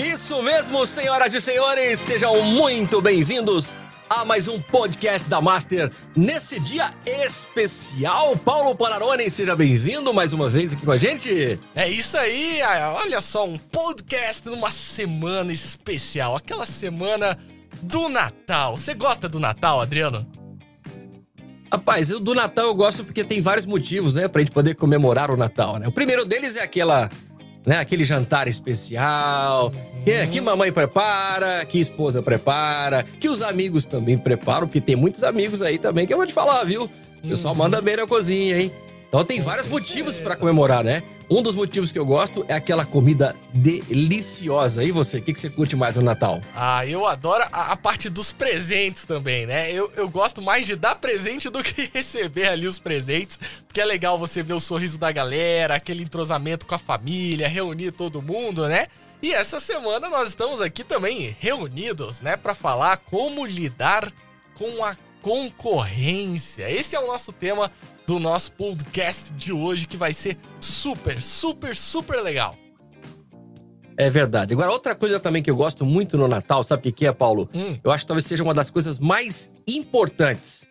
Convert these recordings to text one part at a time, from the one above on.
Isso mesmo, senhoras e senhores, sejam muito bem-vindos a mais um podcast da Master nesse dia especial. Paulo Panarone, seja bem-vindo mais uma vez aqui com a gente. É isso aí, olha só, um podcast numa semana especial, aquela semana do Natal. Você gosta do Natal, Adriano? Rapaz, eu do Natal eu gosto porque tem vários motivos, né, pra gente poder comemorar o Natal, né? O primeiro deles é aquela, né, aquele jantar especial, é, que mamãe prepara, que esposa prepara, que os amigos também preparam, porque tem muitos amigos aí também que eu vou te falar, viu? O pessoal manda bem na cozinha, hein? Então tem vários motivos para comemorar, né? Um dos motivos que eu gosto é aquela comida deliciosa. E você, o que, que você curte mais no Natal? Ah, eu adoro a, a, parte dos presentes também, né? Eu, eu gosto mais de dar presente do que receber ali os presentes, porque é legal você ver o sorriso da galera, aquele entrosamento com a família, reunir todo mundo, né? E essa semana nós estamos aqui também reunidos, né, para falar como lidar com a concorrência. Esse é o nosso tema do nosso podcast de hoje, que vai ser super, super, super legal. É verdade. Agora, outra coisa também que eu gosto muito no Natal, sabe o que, é, Paulo? Hum. Eu acho que talvez seja uma das coisas mais importantes,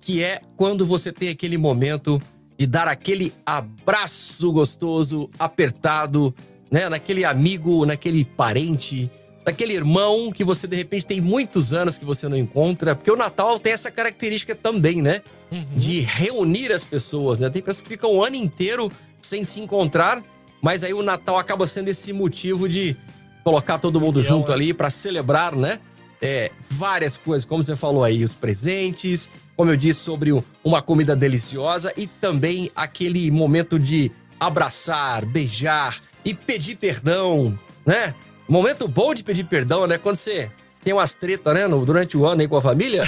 que é quando você tem aquele momento de dar aquele abraço gostoso, apertado, né? Naquele amigo, naquele parente, naquele irmão que você de repente tem muitos anos que você não encontra, porque o Natal tem essa característica também, né? uhum. de reunir as pessoas, né? Tem pessoas que ficam o ano inteiro sem se encontrar, mas aí o Natal acaba sendo esse motivo de colocar todo mundo junto é. ali para celebrar, né? É, várias coisas, como você falou aí, os presentes, como eu disse, sobre uma comida deliciosa e também aquele momento de abraçar, beijar e pedir perdão, né? Momento bom de pedir perdão, né? Quando você tem umas tretas, né, no, durante o ano aí com a família.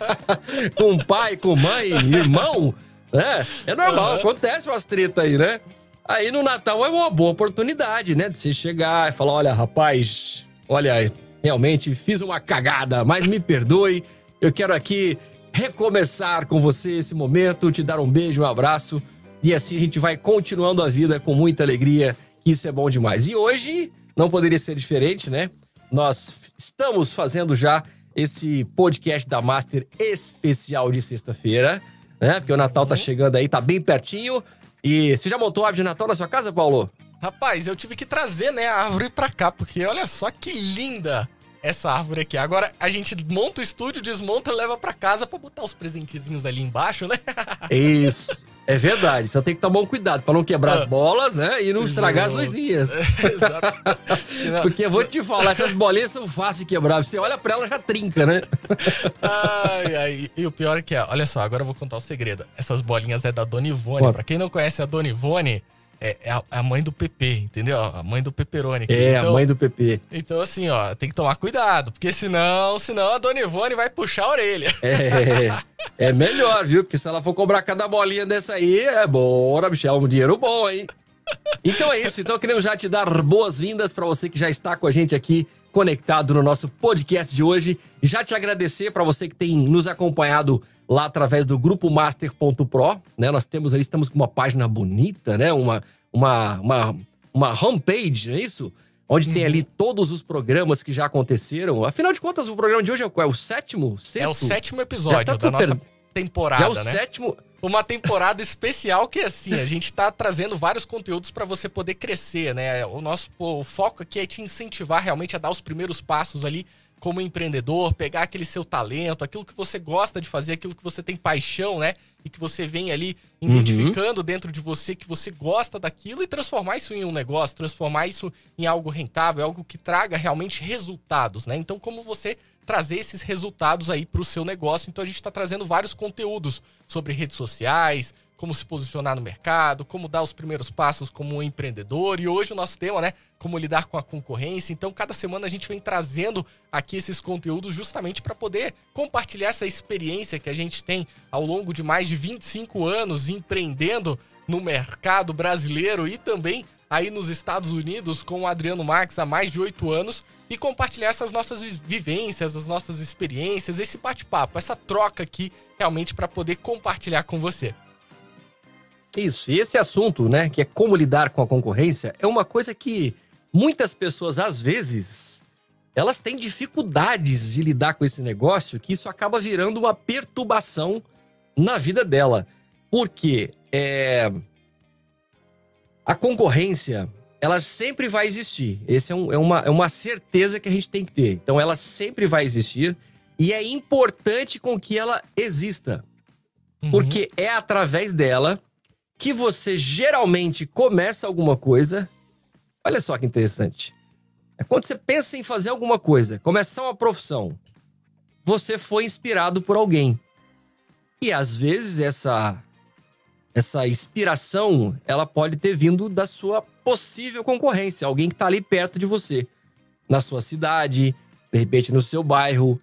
com pai, com mãe, irmão, né? É normal, uhum. acontece umas tretas aí, né? Aí no Natal é uma boa oportunidade, né? De você chegar e falar: olha, rapaz, olha, realmente fiz uma cagada, mas me perdoe. Eu quero aqui recomeçar com você esse momento, te dar um beijo, um abraço. E assim a gente vai continuando a vida com muita alegria. Isso é bom demais. E hoje não poderia ser diferente, né? Nós estamos fazendo já esse podcast da Master especial de sexta-feira, né? Porque o Natal tá uhum. chegando aí, tá bem pertinho. E você já montou a árvore de Natal na sua casa, Paulo? Rapaz, eu tive que trazer, né, a árvore pra cá, porque olha só que linda essa árvore aqui. Agora a gente monta o estúdio, desmonta, leva para casa para botar os presentezinhos ali embaixo, né? Isso. É verdade, só tem que tomar um cuidado para não quebrar as ah. bolas, né? E não estragar as luzinhas. Exato. Porque eu vou te falar, essas bolinhas são fáceis de quebrar. Você olha para ela já trinca, né? Ai, ai. E o pior é que é, olha só, agora eu vou contar o segredo. Essas bolinhas é da Dona Ivone. Para quem não conhece a Dona Ivone, é, é, a, é, a, mãe do PP, entendeu? A mãe do Peperoni. É, então, a mãe do PP. Então, assim, ó, tem que tomar cuidado, porque senão, senão a Dona Ivone vai puxar a orelha. É, é melhor, viu? Porque se ela for cobrar cada bolinha dessa aí, é bora, bicho, é um dinheiro bom, hein? Então é isso, então queremos já te dar boas-vindas para você que já está com a gente aqui conectado no nosso podcast de hoje. Já te agradecer para você que tem nos acompanhado lá através do grupo master.pro, né? Nós temos ali, estamos com uma página bonita, né? Uma, uma, uma, uma homepage, não é isso? Onde uhum. tem ali todos os programas que já aconteceram. Afinal de contas, o programa de hoje é qual? É o sétimo? Sexto? É o sétimo episódio tá da nossa per... temporada, já é o né? sétimo... Uma temporada especial que, assim, a gente tá trazendo vários conteúdos para você poder crescer, né? O nosso o foco aqui é te incentivar realmente a dar os primeiros passos ali como empreendedor, pegar aquele seu talento, aquilo que você gosta de fazer, aquilo que você tem paixão, né? E que você vem ali uhum. identificando uhum. dentro de você que você gosta daquilo e transformar isso em um negócio, transformar isso em algo rentável, algo que traga realmente resultados, né? Então, como você trazer esses resultados aí para o seu negócio? Então, a gente está trazendo vários conteúdos sobre redes sociais, como se posicionar no mercado, como dar os primeiros passos como um empreendedor. E hoje o nosso tema, né, como lidar com a concorrência. Então, cada semana a gente vem trazendo aqui esses conteúdos justamente para poder compartilhar essa experiência que a gente tem ao longo de mais de 25 anos empreendendo no mercado brasileiro e também aí nos Estados Unidos com o Adriano Marques há mais de oito anos e compartilhar essas nossas vivências, as nossas experiências, esse bate-papo, essa troca aqui realmente para poder compartilhar com você. Isso, e esse assunto, né, que é como lidar com a concorrência, é uma coisa que muitas pessoas, às vezes, elas têm dificuldades de lidar com esse negócio, que isso acaba virando uma perturbação na vida dela. Porque é, a concorrência, ela sempre vai existir. Essa é, um, é, uma, é uma certeza que a gente tem que ter. Então, ela sempre vai existir e é importante com que ela exista. Uhum. Porque é através dela que você geralmente começa alguma coisa. Olha só que interessante. É quando você pensa em fazer alguma coisa, começar uma profissão, você foi inspirado por alguém. E às vezes essa essa inspiração, ela pode ter vindo da sua possível concorrência, alguém que está ali perto de você, na sua cidade, de repente no seu bairro.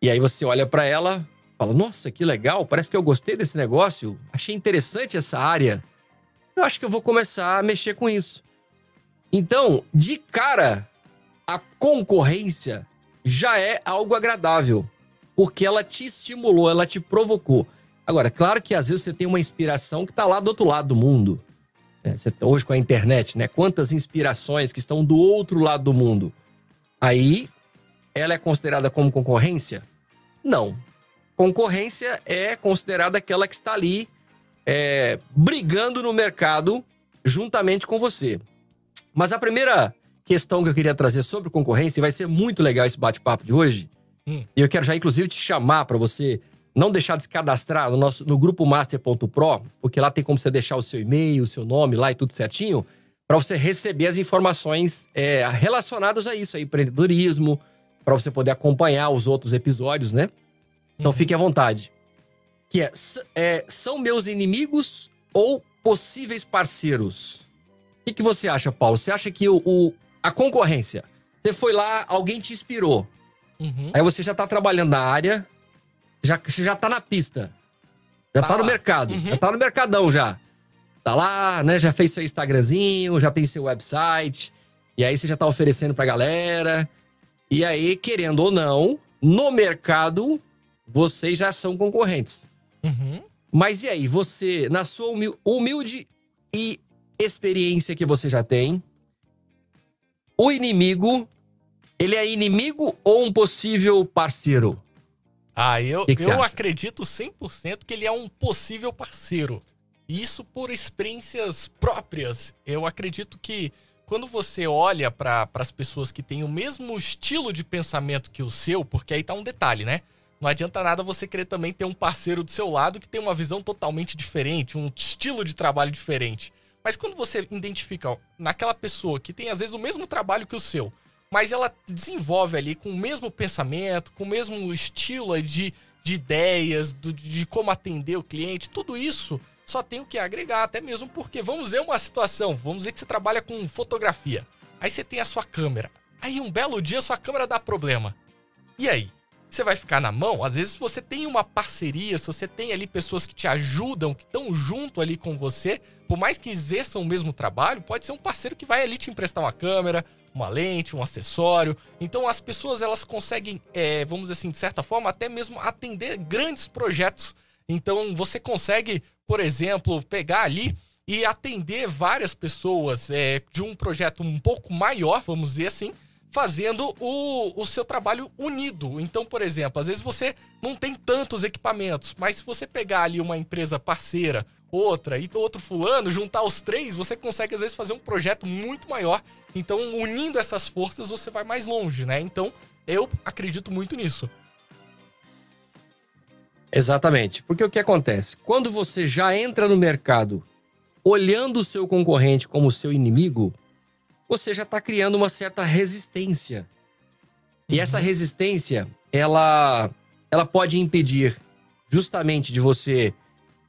E aí você olha para ela, fala: "Nossa, que legal, parece que eu gostei desse negócio, achei interessante essa área. Eu acho que eu vou começar a mexer com isso". Então, de cara, a concorrência já é algo agradável, porque ela te estimulou, ela te provocou. Agora, claro que às vezes você tem uma inspiração que está lá do outro lado do mundo. Né? Você, tá hoje com a internet, né? Quantas inspirações que estão do outro lado do mundo. Aí, ela é considerada como concorrência? Não. Concorrência é considerada aquela que está ali é, brigando no mercado juntamente com você. Mas a primeira questão que eu queria trazer sobre concorrência, e vai ser muito legal esse bate-papo de hoje, hum. e eu quero já inclusive te chamar para você não deixar de se cadastrar no nosso no grupo master.pro, porque lá tem como você deixar o seu e-mail, o seu nome lá e tudo certinho, para você receber as informações é, relacionadas a isso, a empreendedorismo, para você poder acompanhar os outros episódios, né? Então uhum. fique à vontade. Que é, é, são meus inimigos ou possíveis parceiros? O que, que, você acha, Paulo? Você acha que o, o, a concorrência, você foi lá, alguém te inspirou. Uhum. Aí você já tá trabalhando na área, já, já tá na pista. Já tá, tá no mercado. Uhum. Já tá no mercadão já. Tá lá, né? Já fez seu Instagramzinho, já tem seu website. E aí você já tá oferecendo pra galera. E aí, querendo ou não, no mercado, vocês já são concorrentes. Uhum. Mas e aí, você, na sua humilde e experiência que você já tem, o inimigo, ele é inimigo ou um possível parceiro? Ah, eu, que que eu acredito 100% que ele é um possível parceiro. Isso por experiências próprias. Eu acredito que quando você olha para as pessoas que têm o mesmo estilo de pensamento que o seu, porque aí tá um detalhe, né? Não adianta nada você querer também ter um parceiro do seu lado que tem uma visão totalmente diferente, um estilo de trabalho diferente. Mas quando você identifica naquela pessoa que tem às vezes o mesmo trabalho que o seu, mas ela desenvolve ali com o mesmo pensamento, com o mesmo estilo de, de ideias, do, de como atender o cliente, tudo isso só tem o que agregar, até mesmo porque vamos ver uma situação, vamos dizer que você trabalha com fotografia. Aí você tem a sua câmera. Aí um belo dia sua câmera dá problema. E aí? Você vai ficar na mão. Às vezes você tem uma parceria, se você tem ali pessoas que te ajudam, que estão junto ali com você, por mais que exerçam o mesmo trabalho, pode ser um parceiro que vai ali te emprestar uma câmera, uma lente, um acessório. Então as pessoas elas conseguem, é, vamos dizer assim, de certa forma, até mesmo atender grandes projetos. Então você consegue, por exemplo, pegar ali e atender várias pessoas é, de um projeto um pouco maior, vamos dizer assim, fazendo o, o seu trabalho unido. Então, por exemplo, às vezes você não tem tantos equipamentos, mas se você pegar ali uma empresa parceira, outra e outro fulano, juntar os três, você consegue às vezes fazer um projeto muito maior. Então, unindo essas forças, você vai mais longe, né? Então, eu acredito muito nisso. Exatamente. Porque o que acontece? Quando você já entra no mercado olhando o seu concorrente como seu inimigo, você já está criando uma certa resistência. E essa uhum. resistência, ela, ela pode impedir justamente de você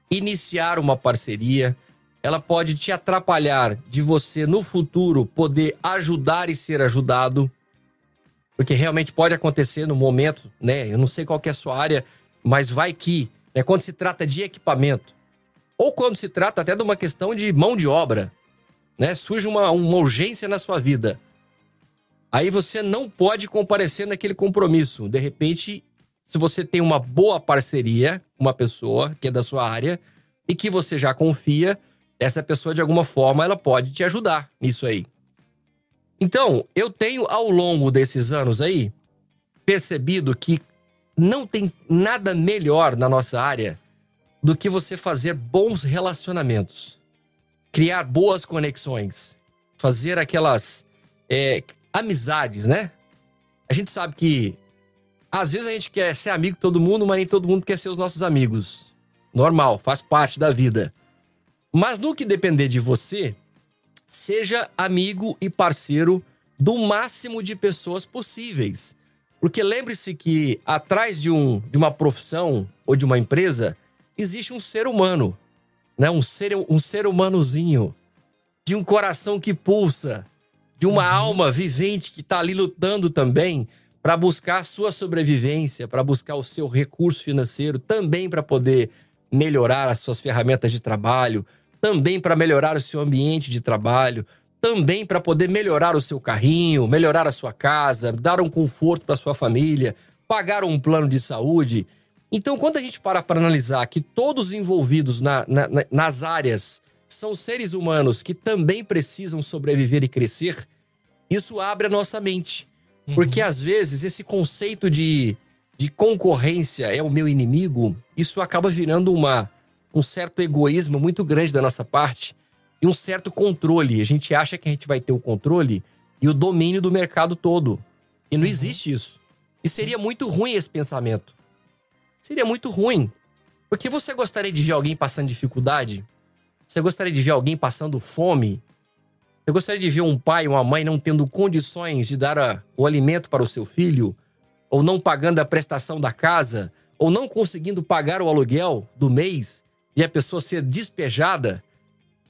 iniciar uma parceria, ela pode te atrapalhar de você no futuro poder ajudar e ser ajudado, porque realmente pode acontecer no momento, né? Eu não sei qual é a sua área, mas vai que, né, quando se trata de equipamento, ou quando se trata até de uma questão de mão de obra, né? Surge uma, uma urgência na sua vida. Aí você não pode comparecer naquele compromisso. De repente, se você tem uma boa parceria, uma pessoa que é da sua área e que você já confia, essa pessoa de alguma forma ela pode te ajudar nisso aí. Então, eu tenho ao longo desses anos aí percebido que não tem nada melhor na nossa área do que você fazer bons relacionamentos, criar boas conexões, fazer aquelas é, amizades, né? A gente sabe que às vezes a gente quer ser amigo de todo mundo, mas nem todo mundo quer ser os nossos amigos. Normal, faz parte da vida. Mas no que depender de você, seja amigo e parceiro do máximo de pessoas possíveis. Porque lembre-se que atrás de, um, de uma profissão ou de uma empresa existe um ser humano, né? um, ser, um ser humanozinho, de um coração que pulsa, de uma uhum. alma vivente que está ali lutando também para buscar a sua sobrevivência, para buscar o seu recurso financeiro, também para poder melhorar as suas ferramentas de trabalho, também para melhorar o seu ambiente de trabalho, também para poder melhorar o seu carrinho, melhorar a sua casa, dar um conforto para sua família, pagar um plano de saúde. Então, quando a gente para para analisar que todos envolvidos na, na, nas áreas são seres humanos que também precisam sobreviver e crescer, isso abre a nossa mente. Uhum. Porque às vezes esse conceito de, de concorrência é o meu inimigo, isso acaba virando uma, um certo egoísmo muito grande da nossa parte e um certo controle. A gente acha que a gente vai ter o controle e o domínio do mercado todo. E não uhum. existe isso. E seria muito ruim esse pensamento. Seria muito ruim. Porque você gostaria de ver alguém passando dificuldade? Você gostaria de ver alguém passando fome? Você gostaria de ver um pai, uma mãe não tendo condições de dar a, o alimento para o seu filho? Ou não pagando a prestação da casa? Ou não conseguindo pagar o aluguel do mês e a pessoa ser despejada?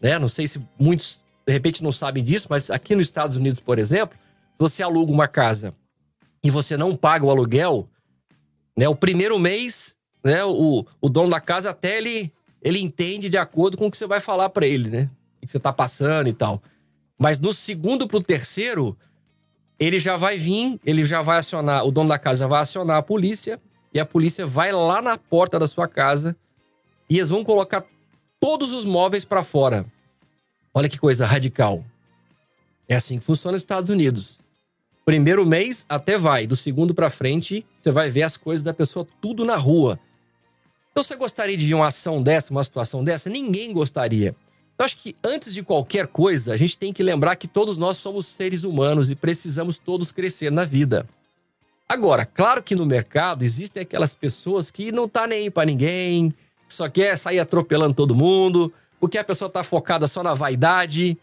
Né? Não sei se muitos de repente não sabem disso, mas aqui nos Estados Unidos, por exemplo, se você aluga uma casa e você não paga o aluguel, né, o primeiro mês, né, o, o dono da casa até ele ele entende de acordo com o que você vai falar para ele, né? O que você tá passando e tal. Mas no segundo pro terceiro, ele já vai vir, ele já vai acionar, o dono da casa vai acionar a polícia e a polícia vai lá na porta da sua casa e eles vão colocar todos os móveis para fora. Olha que coisa radical. É assim que funciona nos Estados Unidos. Primeiro mês até vai, do segundo para frente, você vai ver as coisas da pessoa tudo na rua. Então você gostaria de uma ação dessa, uma situação dessa? Ninguém gostaria. Eu acho que antes de qualquer coisa, a gente tem que lembrar que todos nós somos seres humanos e precisamos todos crescer na vida. Agora, claro que no mercado existem aquelas pessoas que não tá nem para ninguém, só quer sair atropelando todo mundo, porque a pessoa tá focada só na vaidade,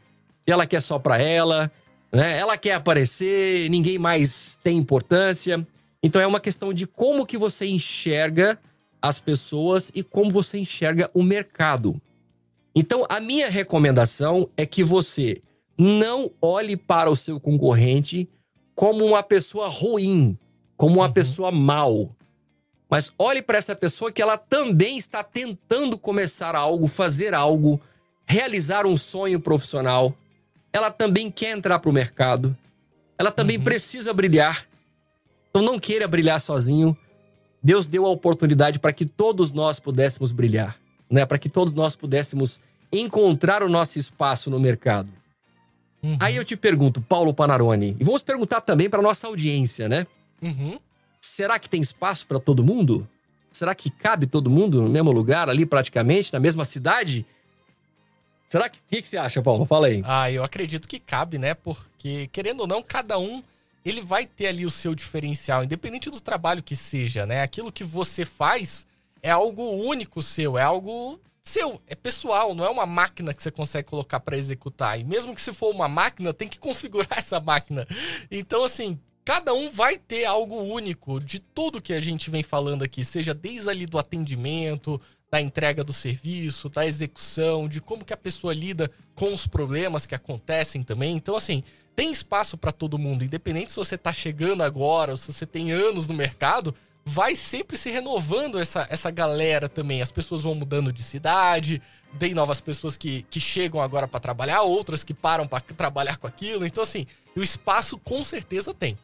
ela quer só para ela, né? Ela quer aparecer, ninguém mais tem importância. Então é uma questão de como que você enxerga as pessoas e como você enxerga o mercado. Então, a minha recomendação é que você não olhe para o seu concorrente como uma pessoa ruim, como uma uhum. pessoa mal. Mas olhe para essa pessoa que ela também está tentando começar algo, fazer algo, realizar um sonho profissional. Ela também quer entrar para o mercado. Ela também uhum. precisa brilhar. Então não queira brilhar sozinho. Deus deu a oportunidade para que todos nós pudéssemos brilhar, né? Para que todos nós pudéssemos encontrar o nosso espaço no mercado. Uhum. Aí eu te pergunto, Paulo Panarone, e vamos perguntar também para nossa audiência, né? Uhum. Será que tem espaço para todo mundo? Será que cabe todo mundo no mesmo lugar ali, praticamente, na mesma cidade? Será que. O que, que você acha, Paulo? Fala aí. Ah, eu acredito que cabe, né? Porque, querendo ou não, cada um ele vai ter ali o seu diferencial, independente do trabalho que seja, né? Aquilo que você faz é algo único seu, é algo seu, é pessoal, não é uma máquina que você consegue colocar para executar. E mesmo que se for uma máquina, tem que configurar essa máquina. Então, assim, cada um vai ter algo único de tudo que a gente vem falando aqui, seja desde ali do atendimento, da entrega do serviço, da execução, de como que a pessoa lida com os problemas que acontecem também. Então, assim, tem espaço para todo mundo, independente se você está chegando agora ou se você tem anos no mercado, vai sempre se renovando essa, essa galera também. As pessoas vão mudando de cidade, tem novas pessoas que, que chegam agora para trabalhar, outras que param para trabalhar com aquilo. Então, assim, o espaço com certeza tem.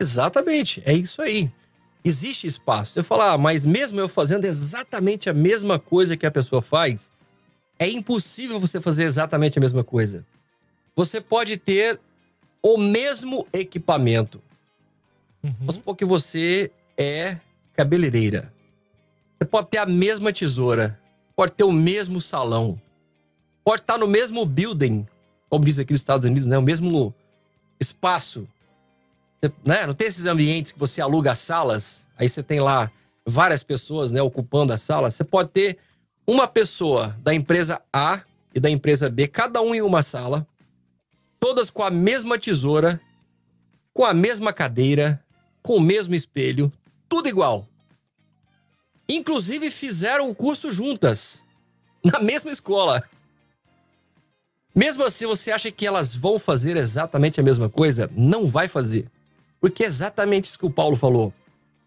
Exatamente, é isso aí. Existe espaço. Eu falo, ah, mas mesmo eu fazendo exatamente a mesma coisa que a pessoa faz, é impossível você fazer exatamente a mesma coisa. você pode ter o mesmo equipamento. Uhum. Vamos supor que você é cabeleireira. Você pode ter a mesma tesoura, pode ter o mesmo salão, pode estar no mesmo building, como diz aqui nos Estados Unidos, né? O mesmo espaço. Né? Não tem esses ambientes que você aluga salas, aí você tem lá várias pessoas né, ocupando a sala. Você pode ter uma pessoa da empresa A e da empresa B, cada um em uma sala, todas com a mesma tesoura, com a mesma cadeira, com o mesmo espelho, tudo igual. Inclusive fizeram o curso juntas, na mesma escola. Mesmo assim, você acha que elas vão fazer exatamente a mesma coisa? Não vai fazer. Porque é exatamente isso que o Paulo falou.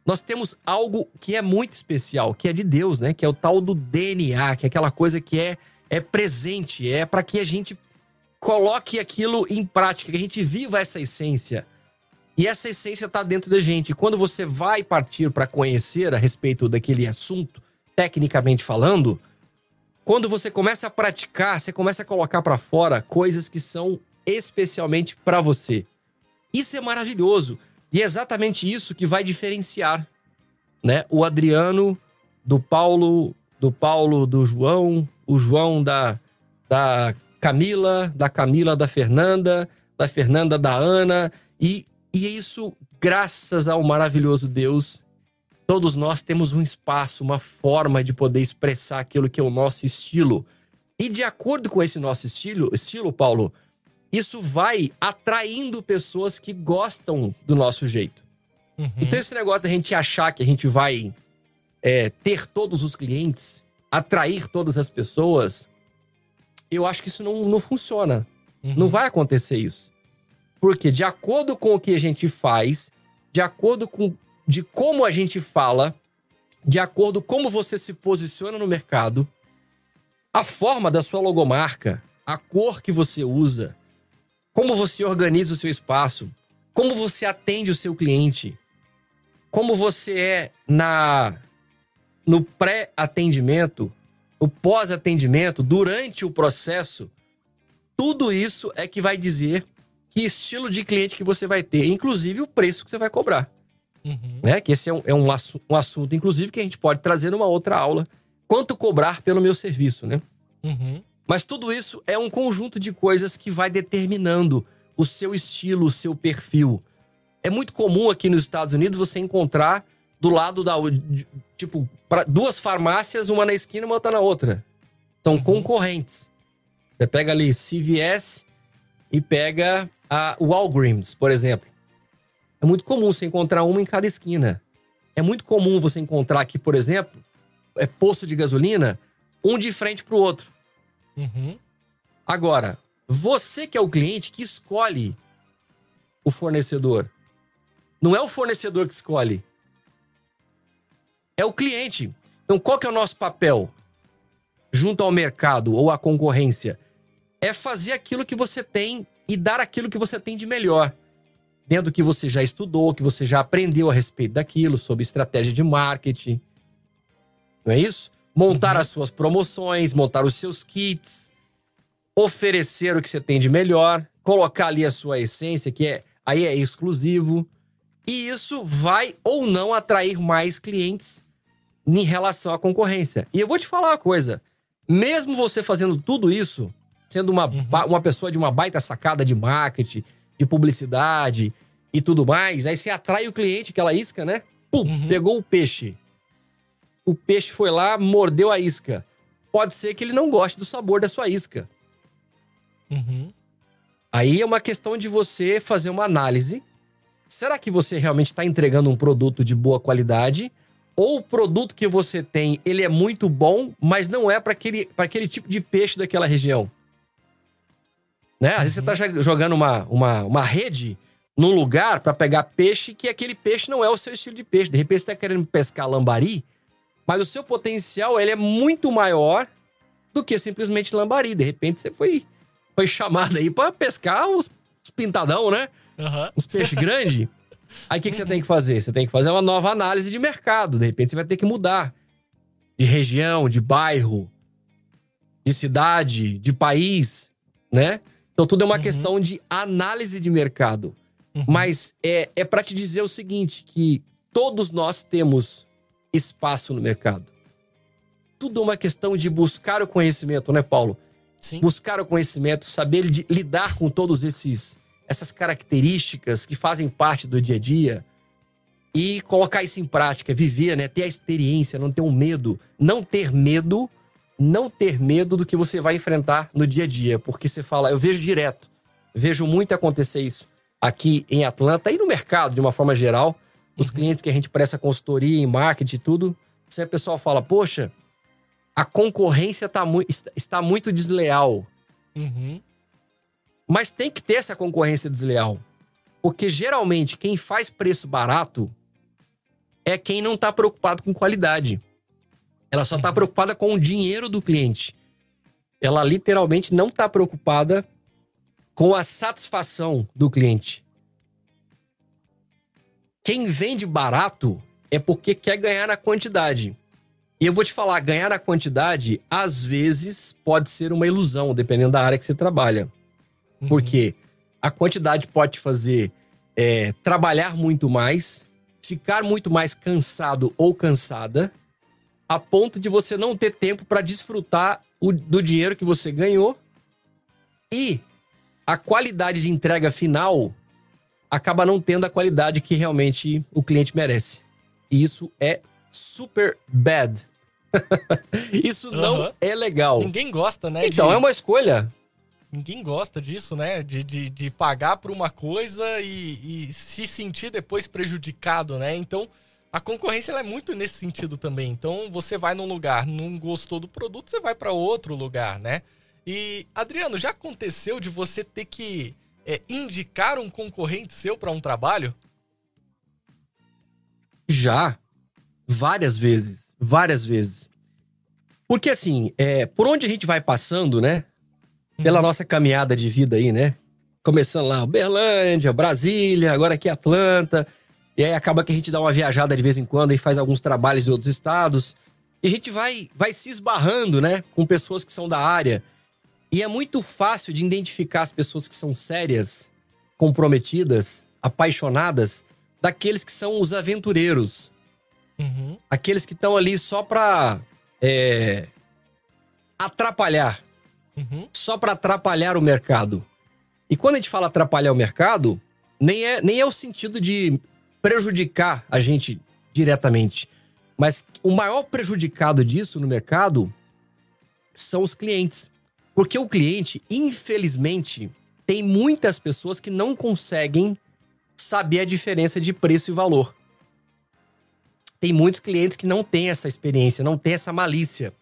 Nós temos algo que é muito especial, que é de Deus, né? Que é o tal do DNA, que é aquela coisa que é, é presente, é para que a gente coloque aquilo em prática, que a gente viva essa essência. E essa essência está dentro da gente. E quando você vai partir para conhecer a respeito daquele assunto, tecnicamente falando, quando você começa a praticar, você começa a colocar para fora coisas que são especialmente para você. Isso é maravilhoso. E é exatamente isso que vai diferenciar, né? O Adriano do Paulo, do Paulo do João, o João da, da Camila, da Camila da Fernanda, da Fernanda da Ana e e é isso, graças ao maravilhoso Deus, todos nós temos um espaço, uma forma de poder expressar aquilo que é o nosso estilo. E de acordo com esse nosso estilo, estilo, Paulo, isso vai atraindo pessoas que gostam do nosso jeito. Uhum. Então, esse negócio da gente achar que a gente vai é, ter todos os clientes, atrair todas as pessoas, eu acho que isso não, não funciona. Uhum. Não vai acontecer isso. Porque de acordo com o que a gente faz, de acordo com de como a gente fala, de acordo com como você se posiciona no mercado, a forma da sua logomarca, a cor que você usa, como você organiza o seu espaço, como você atende o seu cliente, como você é na no pré-atendimento, no pós-atendimento, durante o processo, tudo isso é que vai dizer que estilo de cliente que você vai ter, inclusive o preço que você vai cobrar. Uhum. Né? Que esse é, um, é um, assu um, assunto, inclusive, que a gente pode trazer numa outra aula. Quanto cobrar pelo meu serviço, né? Uhum. Mas tudo isso é um conjunto de coisas que vai determinando o seu estilo, o seu perfil. É muito comum aqui nos Estados Unidos você encontrar do lado da. Tipo, duas farmácias, uma na esquina e uma outra na outra. São concorrentes. Você pega ali CVS e pega a Walgreens, por exemplo. É muito comum você encontrar uma em cada esquina. É muito comum você encontrar aqui, por exemplo, é posto de gasolina, um de frente para o outro. Uhum. Agora, você que é o cliente que escolhe o fornecedor. Não é o fornecedor que escolhe. É o cliente. Então, qual que é o nosso papel junto ao mercado ou à concorrência? é fazer aquilo que você tem e dar aquilo que você tem de melhor. Dentro do que você já estudou, que você já aprendeu a respeito daquilo, sobre estratégia de marketing. Não é isso? Montar as suas promoções, montar os seus kits, oferecer o que você tem de melhor, colocar ali a sua essência, que é aí é exclusivo. E isso vai ou não atrair mais clientes em relação à concorrência. E eu vou te falar uma coisa: mesmo você fazendo tudo isso, sendo uma, uhum. uma pessoa de uma baita sacada de marketing, de publicidade e tudo mais. Aí você atrai o cliente, aquela isca, né? Pum, uhum. pegou o peixe. O peixe foi lá, mordeu a isca. Pode ser que ele não goste do sabor da sua isca. Uhum. Aí é uma questão de você fazer uma análise. Será que você realmente está entregando um produto de boa qualidade? Ou o produto que você tem, ele é muito bom, mas não é para aquele, aquele tipo de peixe daquela região? Né? Às vezes você tá jogando uma, uma, uma rede num lugar para pegar peixe que aquele peixe não é o seu estilo de peixe. De repente você tá querendo pescar lambari, mas o seu potencial ele é muito maior do que simplesmente lambari. De repente você foi, foi chamado aí para pescar os, os, pintadão, né? Uhum. Os peixes grandes. Aí o que, que você tem que fazer? Você tem que fazer uma nova análise de mercado. De repente você vai ter que mudar de região, de bairro, de cidade, de país, né? Então tudo é uma uhum. questão de análise de mercado. Uhum. Mas é, é para te dizer o seguinte, que todos nós temos espaço no mercado. Tudo é uma questão de buscar o conhecimento, né, Paulo? Sim. Buscar o conhecimento, saber lidar com todos esses essas características que fazem parte do dia a dia e colocar isso em prática, viver, né, ter a experiência, não ter um medo, não ter medo, não ter medo do que você vai enfrentar no dia a dia, porque você fala, eu vejo direto, vejo muito acontecer isso aqui em Atlanta e no mercado de uma forma geral, os uhum. clientes que a gente presta consultoria em marketing e tudo, se a pessoa fala, poxa, a concorrência tá mu está muito desleal. Uhum. Mas tem que ter essa concorrência desleal. Porque geralmente quem faz preço barato é quem não está preocupado com qualidade. Ela só está uhum. preocupada com o dinheiro do cliente. Ela literalmente não está preocupada com a satisfação do cliente. Quem vende barato é porque quer ganhar na quantidade. E eu vou te falar, ganhar na quantidade, às vezes, pode ser uma ilusão, dependendo da área que você trabalha. Uhum. Porque a quantidade pode te fazer é, trabalhar muito mais, ficar muito mais cansado ou cansada, a ponto de você não ter tempo para desfrutar o, do dinheiro que você ganhou e a qualidade de entrega final acaba não tendo a qualidade que realmente o cliente merece. E isso é super bad. isso uhum. não é legal. Ninguém gosta, né? Então, de... é uma escolha. Ninguém gosta disso, né? De, de, de pagar por uma coisa e, e, se sentir depois prejudicado, né? Então, a concorrência é muito nesse sentido também. Então, você vai num lugar, não gostou do produto, você vai para outro lugar, né? E, Adriano, já aconteceu de você ter que é, indicar um concorrente seu para um trabalho? Já. Várias vezes. Várias vezes. Porque, assim, é, por onde a gente vai passando, né? Pela uhum. nossa caminhada de vida aí, né? Começando lá, Berlândia, Brasília, agora aqui Atlanta. E aí acaba que a gente dá uma viajada de vez em quando e faz alguns trabalhos em outros estados. E a gente vai, vai se esbarrando, né? Com pessoas que são da área e é muito fácil de identificar as pessoas que são sérias, comprometidas, apaixonadas, daqueles que são os aventureiros. Uhum. Aqueles que estão ali só pra é, atrapalhar. Uhum. Só para atrapalhar o mercado. E quando a gente fala atrapalhar o mercado, nem é, nem é o sentido de prejudicar a gente diretamente. Mas o maior prejudicado disso no mercado são os clientes. Porque o cliente, infelizmente, tem muitas pessoas que não conseguem saber a diferença de preço e valor. Tem muitos clientes que não têm essa experiência, não têm essa malícia.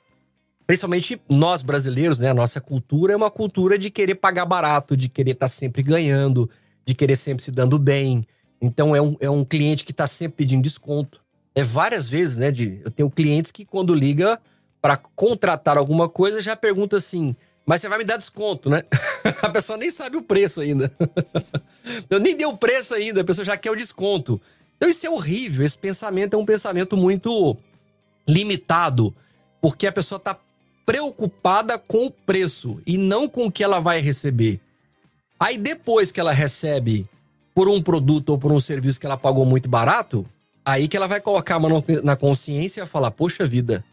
Principalmente nós brasileiros, né? A nossa cultura é uma cultura de querer pagar barato, de querer estar tá sempre ganhando, de querer sempre se dando bem. Então é um, é um cliente que está sempre pedindo desconto. É várias vezes, né? De, eu tenho clientes que quando liga para contratar alguma coisa já pergunta assim: mas você vai me dar desconto, né? a pessoa nem sabe o preço ainda. eu nem dei o preço ainda, a pessoa já quer o desconto. Então isso é horrível. Esse pensamento é um pensamento muito limitado, porque a pessoa está preocupada com o preço e não com o que ela vai receber. Aí depois que ela recebe por um produto ou por um serviço que ela pagou muito barato, aí que ela vai colocar a mão na consciência e falar: Poxa vida.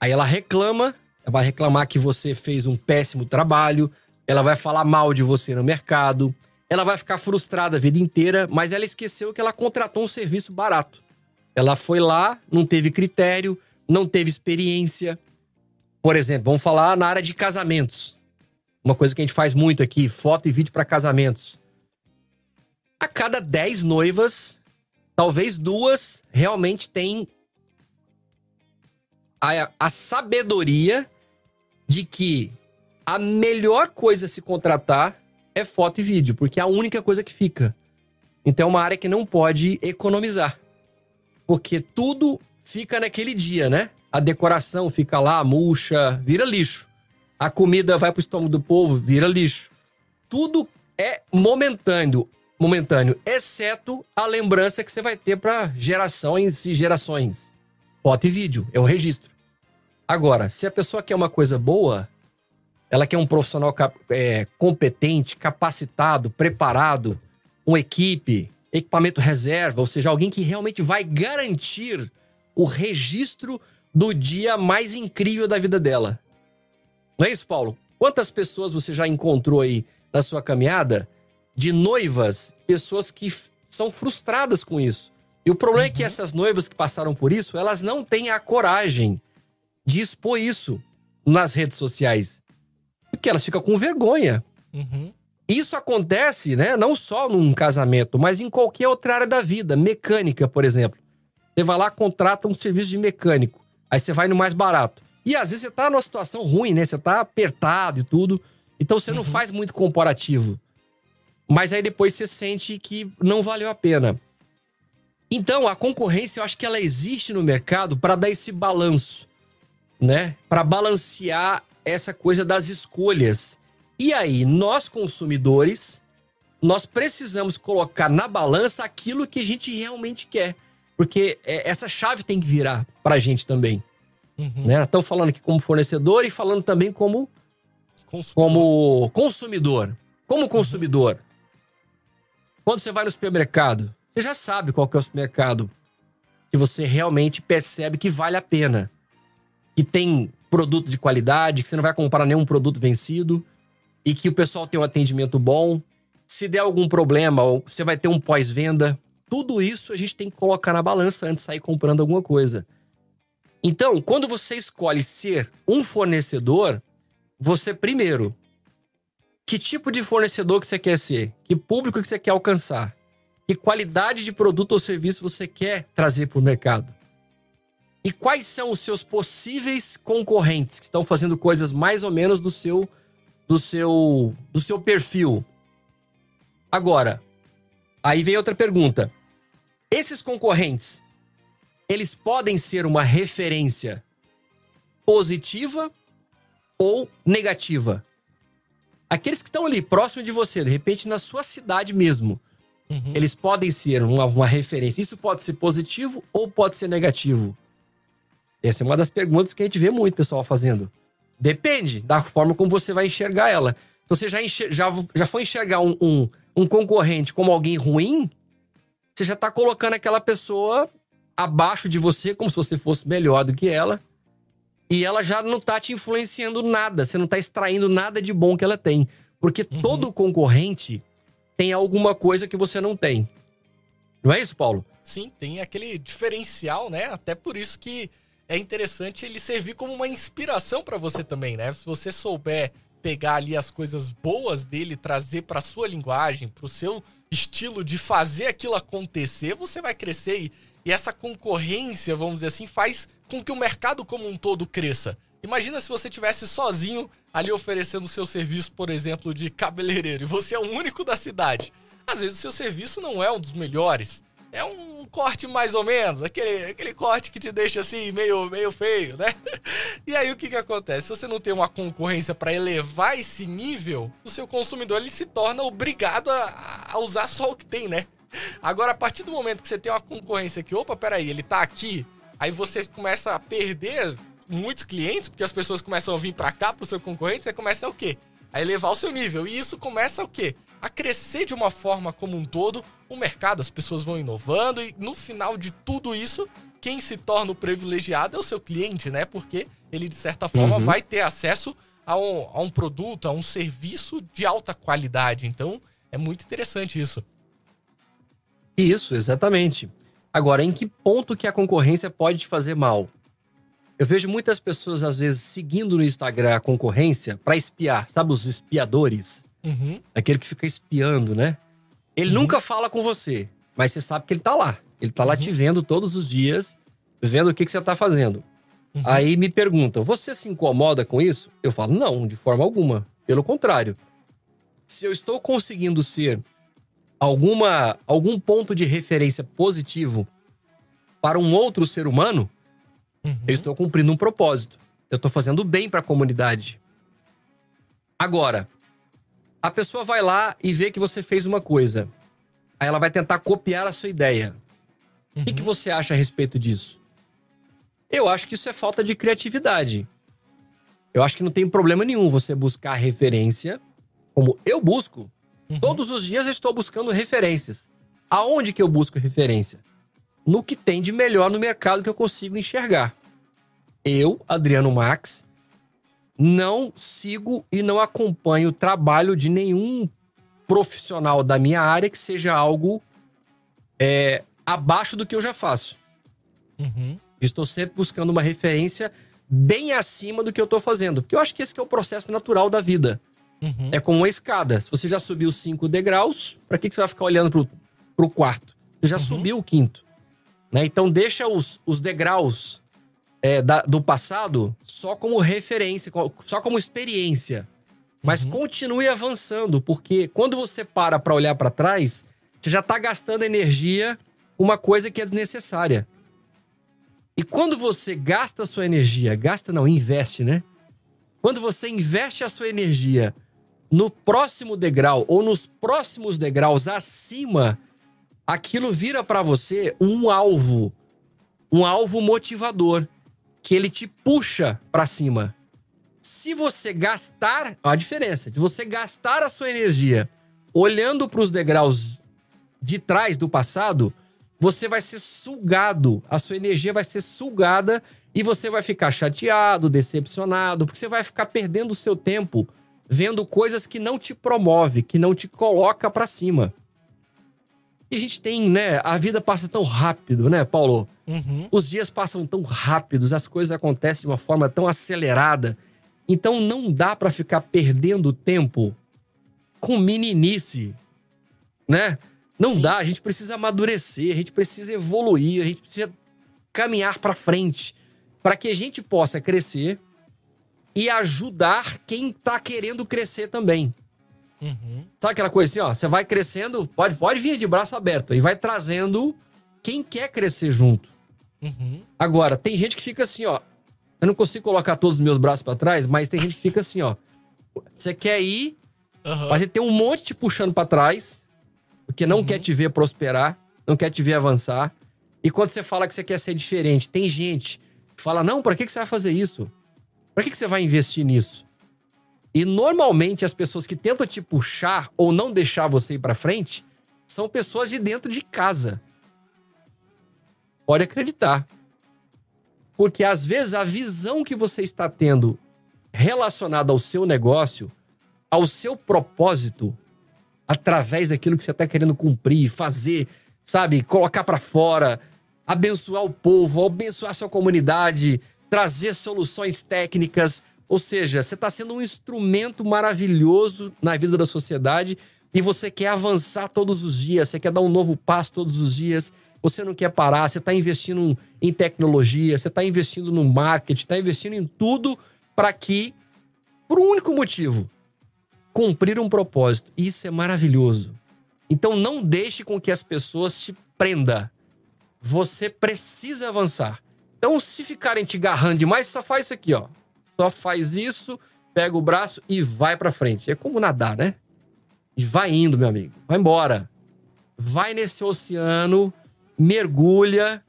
Aí ela reclama ela vai reclamar que você fez um péssimo trabalho, ela vai falar mal de você no mercado, ela vai ficar frustrada a vida inteira, mas ela esqueceu que ela contratou um serviço barato. Ela foi lá, não teve critério, não teve experiência. Por exemplo, vamos falar na área de casamentos. Uma coisa que a gente faz muito aqui, foto e vídeo para casamentos. A cada 10 noivas, talvez duas realmente têm a, a sabedoria de que a melhor coisa a se contratar é foto e vídeo, porque é a única coisa que fica. Então é uma área que não pode economizar. Porque tudo fica naquele dia, né? A decoração fica lá, murcha, vira lixo. A comida vai pro estômago do povo, vira lixo. Tudo é momentâneo, momentâneo, exceto a lembrança que você vai ter para gerações e gerações. Foto e vídeo, é o registro. Agora, se a pessoa quer uma coisa boa, ela quer um profissional é, competente, capacitado, preparado, uma equipe, equipamento reserva, ou seja, alguém que realmente vai garantir o registro do dia mais incrível da vida dela. Não é isso, Paulo? Quantas pessoas você já encontrou aí na sua caminhada de noivas, pessoas que são frustradas com isso? E o problema uhum. é que uhum. essas noivas que passaram por isso, elas não têm a coragem de expor isso nas redes sociais. Porque elas ficam com vergonha. Uhum. Isso acontece, né? Não só num casamento, mas em qualquer outra área da vida. Mecânica, por exemplo. Você vai lá, contrata um serviço de mecânico. Aí você vai no mais barato. E às vezes você tá numa situação ruim, né? Você tá apertado e tudo. Então você uhum. não faz muito comparativo. Mas aí depois você sente que não valeu a pena. Então, a concorrência, eu acho que ela existe no mercado para dar esse balanço, né? Para balancear essa coisa das escolhas. E aí, nós consumidores, nós precisamos colocar na balança aquilo que a gente realmente quer. Porque é, essa chave tem que virar pra gente também. Uhum. Né? Estão falando aqui como fornecedor e falando também como consumidor. como consumidor. Como consumidor. Uhum. Quando você vai no supermercado, você já sabe qual que é o supermercado que você realmente percebe que vale a pena. Que tem produto de qualidade, que você não vai comprar nenhum produto vencido e que o pessoal tem um atendimento bom. Se der algum problema, você vai ter um pós-venda. Tudo isso a gente tem que colocar na balança antes de sair comprando alguma coisa. Então, quando você escolhe ser um fornecedor, você primeiro, que tipo de fornecedor que você quer ser? Que público que você quer alcançar? Que qualidade de produto ou serviço você quer trazer para o mercado? E quais são os seus possíveis concorrentes que estão fazendo coisas mais ou menos do seu do seu do seu perfil? Agora, aí vem outra pergunta. Esses concorrentes, eles podem ser uma referência positiva ou negativa. Aqueles que estão ali próximo de você, de repente na sua cidade mesmo, uhum. eles podem ser uma, uma referência. Isso pode ser positivo ou pode ser negativo. Essa é uma das perguntas que a gente vê muito pessoal fazendo. Depende da forma como você vai enxergar ela. Se você já, enxer já, já foi enxergar um, um, um, concorrente como alguém ruim, você já está colocando aquela pessoa abaixo de você, como se você fosse melhor do que ela. E ela já não está te influenciando nada. Você não está extraindo nada de bom que ela tem. Porque uhum. todo concorrente tem alguma coisa que você não tem. Não é isso, Paulo? Sim, tem aquele diferencial, né? Até por isso que é interessante ele servir como uma inspiração para você também, né? Se você souber pegar ali as coisas boas dele, trazer para sua linguagem, para o seu estilo de fazer aquilo acontecer, você vai crescer e, e essa concorrência, vamos dizer assim, faz com que o mercado como um todo cresça. Imagina se você tivesse sozinho ali oferecendo seu serviço, por exemplo, de cabeleireiro, e você é o único da cidade. Às vezes o seu serviço não é um dos melhores é um corte mais ou menos, aquele, aquele corte que te deixa assim meio, meio feio, né? E aí o que que acontece? Se você não tem uma concorrência para elevar esse nível, o seu consumidor ele se torna obrigado a, a usar só o que tem, né? Agora, a partir do momento que você tem uma concorrência que, opa, peraí, ele tá aqui, aí você começa a perder muitos clientes, porque as pessoas começam a vir para cá pro seu concorrente, você começa a o quê? A elevar o seu nível. E isso começa o quê? A crescer de uma forma como um todo, o mercado, as pessoas vão inovando e no final de tudo isso, quem se torna o privilegiado é o seu cliente, né? Porque ele, de certa forma, uhum. vai ter acesso a um, a um produto, a um serviço de alta qualidade. Então, é muito interessante isso. Isso, exatamente. Agora, em que ponto que a concorrência pode te fazer mal? Eu vejo muitas pessoas, às vezes, seguindo no Instagram a concorrência para espiar, sabe, os espiadores? Uhum. Aquele que fica espiando, né? Ele uhum. nunca fala com você, mas você sabe que ele tá lá. Ele tá lá uhum. te vendo todos os dias, vendo o que, que você tá fazendo. Uhum. Aí me perguntam: você se incomoda com isso? Eu falo: não, de forma alguma. Pelo contrário. Se eu estou conseguindo ser alguma algum ponto de referência positivo para um outro ser humano, uhum. eu estou cumprindo um propósito. Eu estou fazendo bem para a comunidade. Agora, a pessoa vai lá e vê que você fez uma coisa. Aí ela vai tentar copiar a sua ideia. Uhum. O que, que você acha a respeito disso? Eu acho que isso é falta de criatividade. Eu acho que não tem problema nenhum você buscar referência, como eu busco. Uhum. Todos os dias eu estou buscando referências. Aonde que eu busco referência? No que tem de melhor no mercado que eu consigo enxergar. Eu, Adriano Max, não sigo e não acompanho o trabalho de nenhum profissional da minha área que seja algo é, abaixo do que eu já faço. Uhum. Estou sempre buscando uma referência bem acima do que eu estou fazendo. Porque eu acho que esse que é o processo natural da vida. Uhum. É como uma escada. Se você já subiu cinco degraus, para que, que você vai ficar olhando pro, pro quarto? Você já uhum. subiu o quinto. Né? Então deixa os, os degraus é, da, do passado só como referência, só como experiência. Mas uhum. continue avançando, porque quando você para para olhar para trás, você já está gastando energia uma coisa que é desnecessária. E quando você gasta a sua energia, gasta não, investe, né? Quando você investe a sua energia no próximo degrau ou nos próximos degraus acima, aquilo vira para você um alvo, um alvo motivador, que ele te puxa para cima. Se você gastar, a diferença, se você gastar a sua energia olhando para os degraus de trás do passado, você vai ser sugado, a sua energia vai ser sugada e você vai ficar chateado, decepcionado, porque você vai ficar perdendo o seu tempo vendo coisas que não te promove, que não te coloca para cima. E a gente tem, né? A vida passa tão rápido, né, Paulo? Uhum. Os dias passam tão rápidos, as coisas acontecem de uma forma tão acelerada. Então não dá para ficar perdendo tempo com meninice, né? Não Sim. dá, a gente precisa amadurecer, a gente precisa evoluir, a gente precisa caminhar para frente para que a gente possa crescer e ajudar quem tá querendo crescer também. Uhum. Sabe aquela coisa assim, ó? Você vai crescendo, pode, pode vir de braço aberto e vai trazendo quem quer crescer junto. Uhum. Agora, tem gente que fica assim, ó. Eu não consigo colocar todos os meus braços para trás, mas tem gente que fica assim, ó. Você quer ir, uhum. mas tem um monte te puxando para trás porque não uhum. quer te ver prosperar, não quer te ver avançar. E quando você fala que você quer ser diferente, tem gente que fala: não, para que, que você vai fazer isso? Para que, que você vai investir nisso? E normalmente as pessoas que tentam te puxar ou não deixar você ir para frente são pessoas de dentro de casa. Pode acreditar. Porque às vezes a visão que você está tendo relacionada ao seu negócio, ao seu propósito, através daquilo que você está querendo cumprir, fazer, sabe, colocar para fora, abençoar o povo, abençoar sua comunidade, trazer soluções técnicas. Ou seja, você está sendo um instrumento maravilhoso na vida da sociedade e você quer avançar todos os dias, você quer dar um novo passo todos os dias, você não quer parar, você está investindo em tecnologia, você está investindo no marketing, está investindo em tudo para que, por um único motivo, cumprir um propósito. Isso é maravilhoso. Então não deixe com que as pessoas te prenda. Você precisa avançar. Então, se ficarem te garrando demais, só faz isso aqui, ó. Só faz isso, pega o braço e vai para frente. É como nadar, né? E vai indo, meu amigo. Vai embora. Vai nesse oceano, mergulha.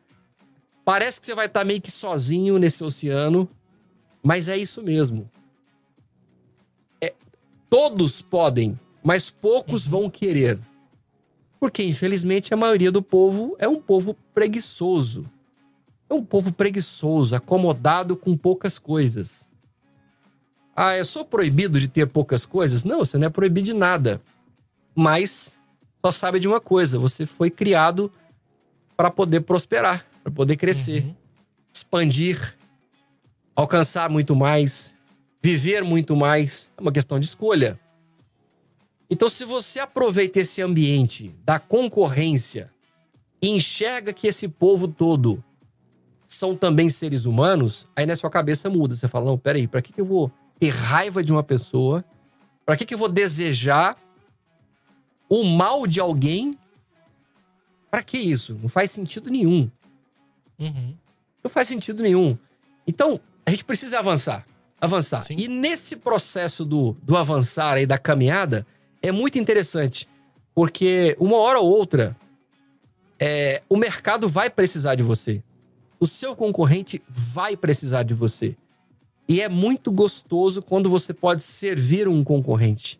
Parece que você vai estar tá meio que sozinho nesse oceano, mas é isso mesmo. Todos podem, mas poucos vão querer. Porque, infelizmente, a maioria do povo é um povo preguiçoso. É um povo preguiçoso, acomodado com poucas coisas. Ah, eu sou proibido de ter poucas coisas? Não, você não é proibido de nada. Mas só sabe de uma coisa: você foi criado para poder prosperar, para poder crescer, uhum. expandir, alcançar muito mais, viver muito mais. É uma questão de escolha. Então, se você aproveita esse ambiente da concorrência e enxerga que esse povo todo são também seres humanos, aí na sua cabeça muda. Você fala: não, peraí, para que, que eu vou ter raiva de uma pessoa? Para que, que eu vou desejar o mal de alguém? Para que isso? Não faz sentido nenhum. Uhum. Não faz sentido nenhum. Então, a gente precisa avançar avançar. Sim. E nesse processo do, do avançar aí, da caminhada, é muito interessante. Porque uma hora ou outra, é, o mercado vai precisar de você. O seu concorrente vai precisar de você. E é muito gostoso quando você pode servir um concorrente.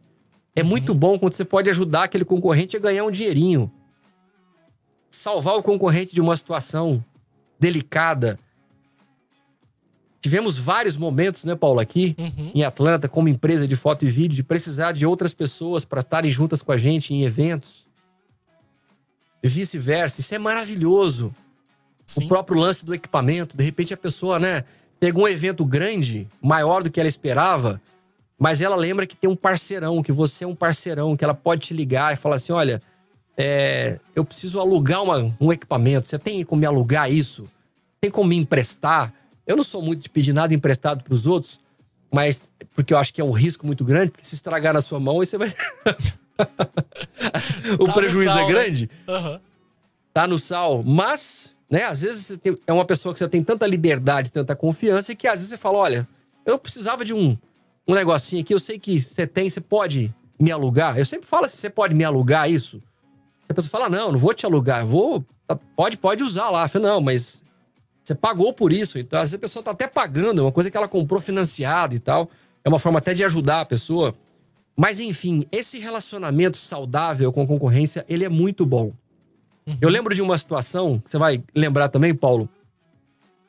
É uhum. muito bom quando você pode ajudar aquele concorrente a ganhar um dinheirinho. Salvar o concorrente de uma situação delicada. Tivemos vários momentos, né, Paulo, aqui uhum. em Atlanta, como empresa de foto e vídeo, de precisar de outras pessoas para estarem juntas com a gente em eventos. E vice-versa. Isso é maravilhoso. Sim. O próprio lance do equipamento. De repente a pessoa, né, pegou um evento grande, maior do que ela esperava, mas ela lembra que tem um parceirão, que você é um parceirão, que ela pode te ligar e falar assim: olha, é, eu preciso alugar uma, um equipamento. Você tem como me alugar isso? Tem como me emprestar? Eu não sou muito de pedir nada emprestado para os outros, mas porque eu acho que é um risco muito grande, porque se estragar na sua mão, aí você vai. o tá prejuízo é sal, é grande. Né? Uhum. Tá no sal. Mas né? Às vezes tem, é uma pessoa que você tem tanta liberdade, tanta confiança, que às vezes você fala: olha, eu precisava de um, um negocinho aqui, eu sei que você tem, você pode me alugar. Eu sempre falo assim: você pode me alugar isso? A pessoa fala: não, não vou te alugar, vou. Tá, pode, pode usar lá. Eu falo, não, mas você pagou por isso. Então, às vezes a pessoa tá até pagando, é uma coisa que ela comprou financiada e tal. É uma forma até de ajudar a pessoa. Mas enfim, esse relacionamento saudável com a concorrência, ele é muito bom. Uhum. Eu lembro de uma situação, você vai lembrar também, Paulo.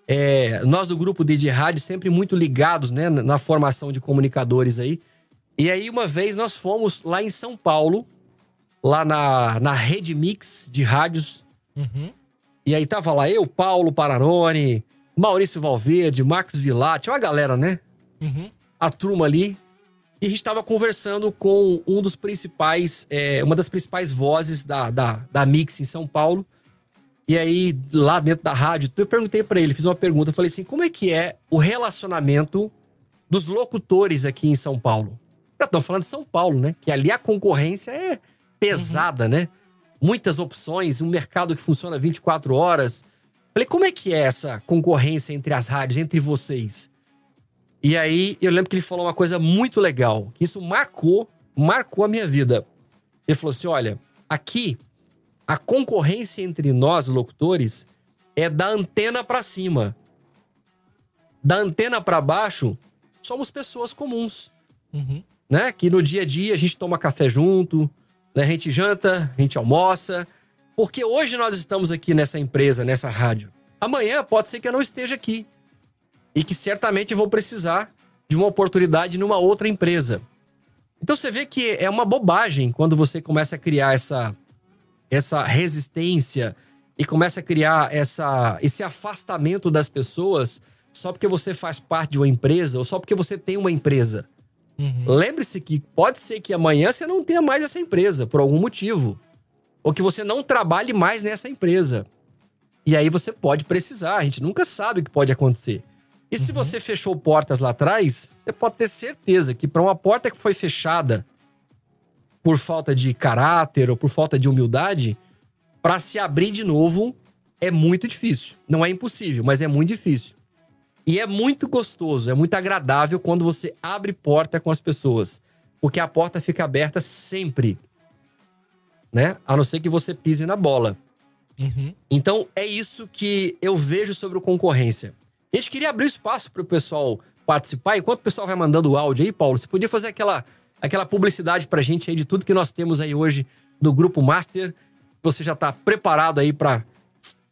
É, nós do grupo de rádio sempre muito ligados né, na formação de comunicadores aí. E aí, uma vez, nós fomos lá em São Paulo, lá na, na Rede Mix de rádios. Uhum. E aí tava lá eu, Paulo Pararone, Maurício Valverde, Marcos Vilati, uma galera, né? Uhum. A turma ali. E a gente estava conversando com um dos principais, é, uma das principais vozes da, da, da Mix em São Paulo. E aí, lá dentro da rádio, eu perguntei para ele, fiz uma pergunta, eu falei assim, como é que é o relacionamento dos locutores aqui em São Paulo? Estão falando de São Paulo, né? Que ali a concorrência é pesada, uhum. né? Muitas opções, um mercado que funciona 24 horas. Falei, como é que é essa concorrência entre as rádios, entre vocês? E aí eu lembro que ele falou uma coisa muito legal, que isso marcou, marcou a minha vida. Ele falou assim: olha, aqui a concorrência entre nós, locutores, é da antena para cima. Da antena para baixo, somos pessoas comuns. Uhum. Né? Que no dia a dia a gente toma café junto, né? a gente janta, a gente almoça. Porque hoje nós estamos aqui nessa empresa, nessa rádio. Amanhã pode ser que eu não esteja aqui e que certamente vou precisar de uma oportunidade numa outra empresa. Então você vê que é uma bobagem quando você começa a criar essa, essa resistência e começa a criar essa, esse afastamento das pessoas só porque você faz parte de uma empresa ou só porque você tem uma empresa. Uhum. Lembre-se que pode ser que amanhã você não tenha mais essa empresa por algum motivo. Ou que você não trabalhe mais nessa empresa. E aí você pode precisar, a gente nunca sabe o que pode acontecer. E se uhum. você fechou portas lá atrás, você pode ter certeza que para uma porta que foi fechada por falta de caráter ou por falta de humildade, para se abrir de novo é muito difícil. Não é impossível, mas é muito difícil. E é muito gostoso, é muito agradável quando você abre porta com as pessoas, porque a porta fica aberta sempre, né? A não ser que você pise na bola. Uhum. Então é isso que eu vejo sobre o concorrência. A gente queria abrir espaço para o pessoal participar. Enquanto o pessoal vai mandando o áudio aí, Paulo, você podia fazer aquela, aquela publicidade para a gente aí de tudo que nós temos aí hoje do Grupo Master. Você já está preparado aí para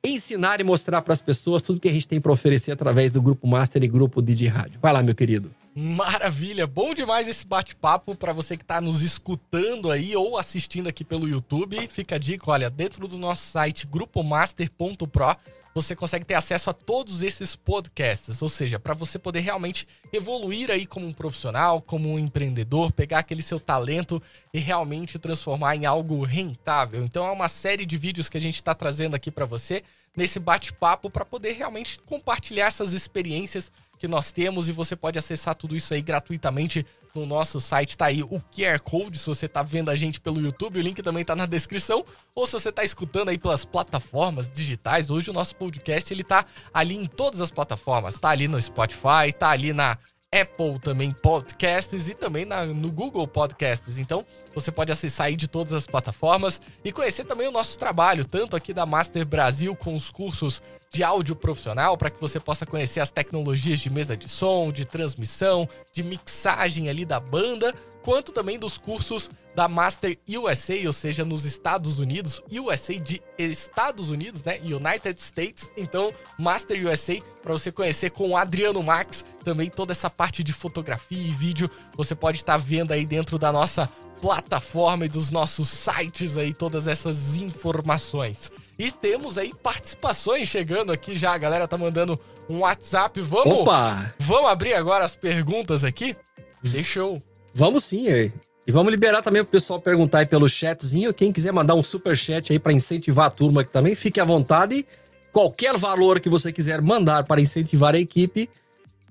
ensinar e mostrar para as pessoas tudo que a gente tem para oferecer através do Grupo Master e Grupo DJ Rádio. Vai lá, meu querido. Maravilha, bom demais esse bate-papo para você que está nos escutando aí ou assistindo aqui pelo YouTube. Fica a dica, olha, dentro do nosso site grupomaster.pro você consegue ter acesso a todos esses podcasts, ou seja, para você poder realmente evoluir aí como um profissional, como um empreendedor, pegar aquele seu talento e realmente transformar em algo rentável. Então é uma série de vídeos que a gente está trazendo aqui para você nesse bate-papo para poder realmente compartilhar essas experiências que nós temos e você pode acessar tudo isso aí gratuitamente no nosso site. Tá aí o QR Code, se você tá vendo a gente pelo YouTube, o link também tá na descrição, ou se você tá escutando aí pelas plataformas digitais. Hoje o nosso podcast ele tá ali em todas as plataformas, tá ali no Spotify, tá ali na Apple também Podcasts e também na, no Google Podcasts. Então, você pode acessar aí de todas as plataformas e conhecer também o nosso trabalho, tanto aqui da Master Brasil com os cursos de áudio profissional, para que você possa conhecer as tecnologias de mesa de som, de transmissão, de mixagem ali da banda, quanto também dos cursos da Master USA, ou seja, nos Estados Unidos, USA de Estados Unidos, né? United States. Então, Master USA para você conhecer com o Adriano Max, também toda essa parte de fotografia e vídeo, você pode estar tá vendo aí dentro da nossa plataforma e dos nossos sites aí todas essas informações. E temos aí participações chegando aqui já, a galera tá mandando um WhatsApp. Vamos Opa! Vamos abrir agora as perguntas aqui? Deixa eu Vamos sim, aí. E vamos liberar também pro pessoal perguntar aí pelo chatzinho. Quem quiser mandar um super chat aí para incentivar a turma aqui também, fique à vontade. Qualquer valor que você quiser mandar para incentivar a equipe,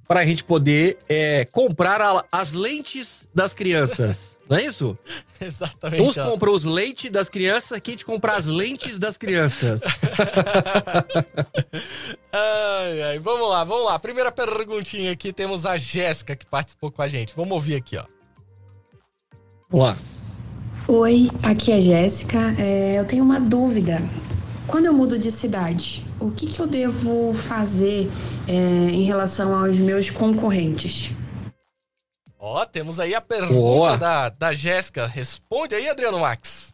para a gente poder é, comprar a, as lentes das crianças. Não é isso? Exatamente. Uns compram os leites das crianças, aqui a gente compra as lentes das crianças. ai, ai, vamos lá, vamos lá. Primeira perguntinha aqui, temos a Jéssica que participou com a gente. Vamos ouvir aqui, ó. Vamos lá. Oi, aqui é Jéssica. É, eu tenho uma dúvida. Quando eu mudo de cidade, o que, que eu devo fazer é, em relação aos meus concorrentes? Ó, oh, temos aí a pergunta Boa. da, da Jéssica. Responde aí, Adriano Max.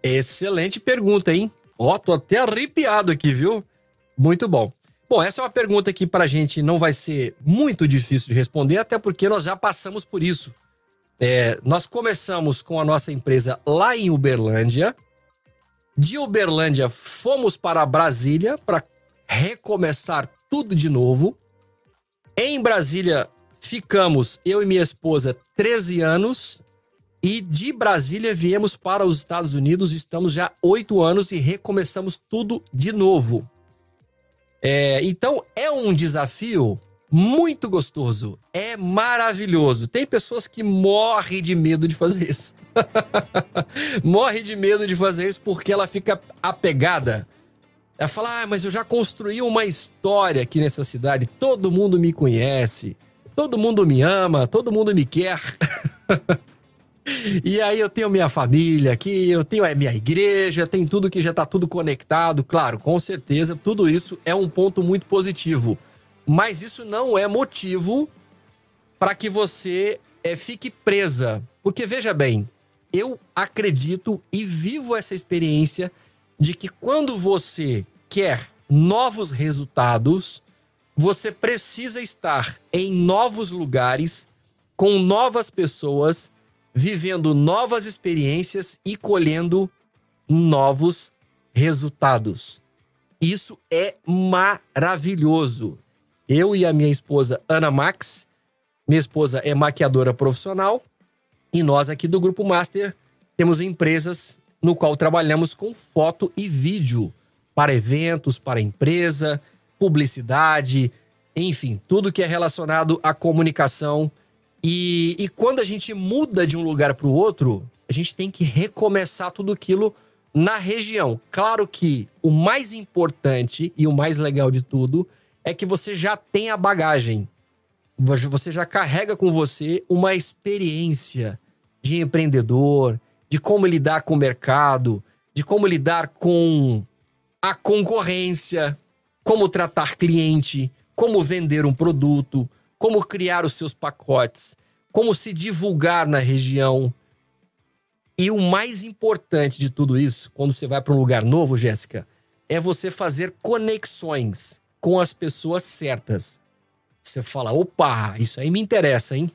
Excelente pergunta, hein? Ó, oh, tô até arrepiado aqui, viu? Muito bom. Bom, essa é uma pergunta que pra gente não vai ser muito difícil de responder, até porque nós já passamos por isso. É, nós começamos com a nossa empresa lá em Uberlândia. De Uberlândia, fomos para Brasília para recomeçar tudo de novo. Em Brasília, ficamos, eu e minha esposa, 13 anos. E de Brasília viemos para os Estados Unidos, estamos já oito anos e recomeçamos tudo de novo. É, então é um desafio muito gostoso. É maravilhoso. Tem pessoas que morrem de medo de fazer isso. Morre de medo de fazer isso porque ela fica apegada. Ela fala: ah, mas eu já construí uma história aqui nessa cidade. Todo mundo me conhece. Todo mundo me ama. Todo mundo me quer. e aí eu tenho minha família aqui, eu tenho a minha igreja, tem tudo que já está tudo conectado. Claro, com certeza, tudo isso é um ponto muito positivo. Mas isso não é motivo para que você é, fique presa. Porque veja bem, eu acredito e vivo essa experiência de que quando você quer novos resultados, você precisa estar em novos lugares, com novas pessoas, vivendo novas experiências e colhendo novos resultados. Isso é maravilhoso. Eu e a minha esposa Ana Max, minha esposa é maquiadora profissional, e nós aqui do Grupo Master temos empresas no qual trabalhamos com foto e vídeo para eventos, para empresa, publicidade, enfim, tudo que é relacionado à comunicação. E, e quando a gente muda de um lugar para o outro, a gente tem que recomeçar tudo aquilo na região. Claro que o mais importante e o mais legal de tudo é que você já tem a bagagem. Você já carrega com você uma experiência de empreendedor, de como lidar com o mercado, de como lidar com a concorrência, como tratar cliente, como vender um produto, como criar os seus pacotes, como se divulgar na região. E o mais importante de tudo isso, quando você vai para um lugar novo, Jéssica, é você fazer conexões com as pessoas certas. Você fala, opa, isso aí me interessa, hein?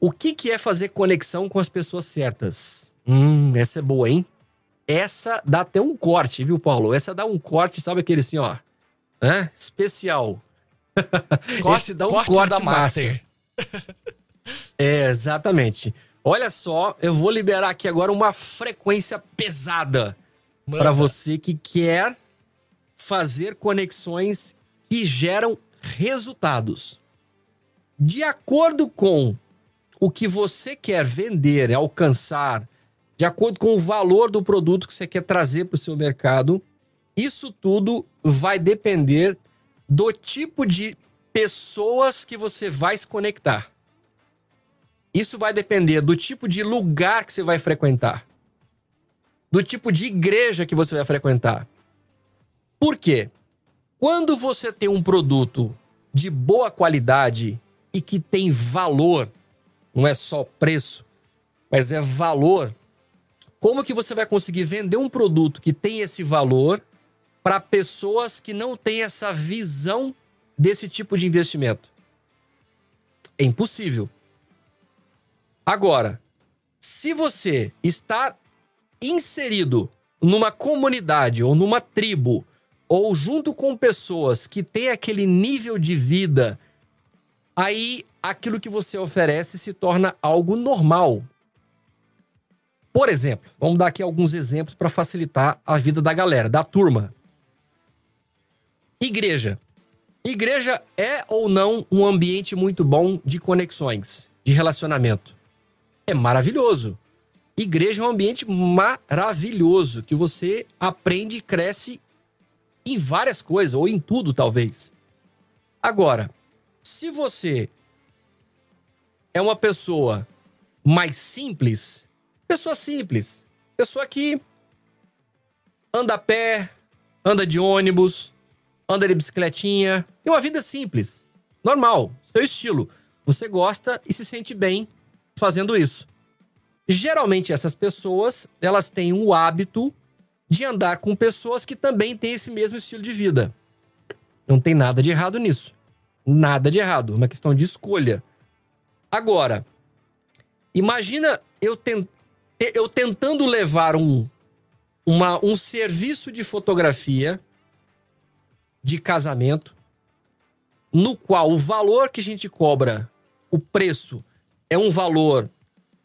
O que, que é fazer conexão com as pessoas certas? Hum, essa é boa, hein? Essa dá até um corte, viu, Paulo? Essa dá um corte, sabe aquele assim, ó. Né? Especial. Corte, Esse dá um corte, corte da Master. é, exatamente. Olha só, eu vou liberar aqui agora uma frequência pesada para você que quer fazer conexões que geram resultados. De acordo com o que você quer vender, alcançar, de acordo com o valor do produto que você quer trazer para o seu mercado, isso tudo vai depender do tipo de pessoas que você vai se conectar. Isso vai depender do tipo de lugar que você vai frequentar, do tipo de igreja que você vai frequentar. Por quê? Quando você tem um produto de boa qualidade e que tem valor, não é só preço, mas é valor, como que você vai conseguir vender um produto que tem esse valor para pessoas que não têm essa visão desse tipo de investimento? É impossível. Agora, se você está inserido numa comunidade ou numa tribo ou junto com pessoas que têm aquele nível de vida, aí aquilo que você oferece se torna algo normal. Por exemplo, vamos dar aqui alguns exemplos para facilitar a vida da galera, da turma. Igreja. Igreja é ou não um ambiente muito bom de conexões, de relacionamento? É maravilhoso. Igreja é um ambiente maravilhoso que você aprende cresce em várias coisas, ou em tudo, talvez. Agora, se você é uma pessoa mais simples, pessoa simples, pessoa que anda a pé, anda de ônibus, anda de bicicletinha, tem uma vida simples, normal, seu estilo. Você gosta e se sente bem fazendo isso. Geralmente essas pessoas, elas têm o hábito de andar com pessoas que também têm esse mesmo estilo de vida. Não tem nada de errado nisso. Nada de errado, é uma questão de escolha. Agora, imagina eu, eu tentando levar um, uma, um serviço de fotografia de casamento, no qual o valor que a gente cobra, o preço, é um valor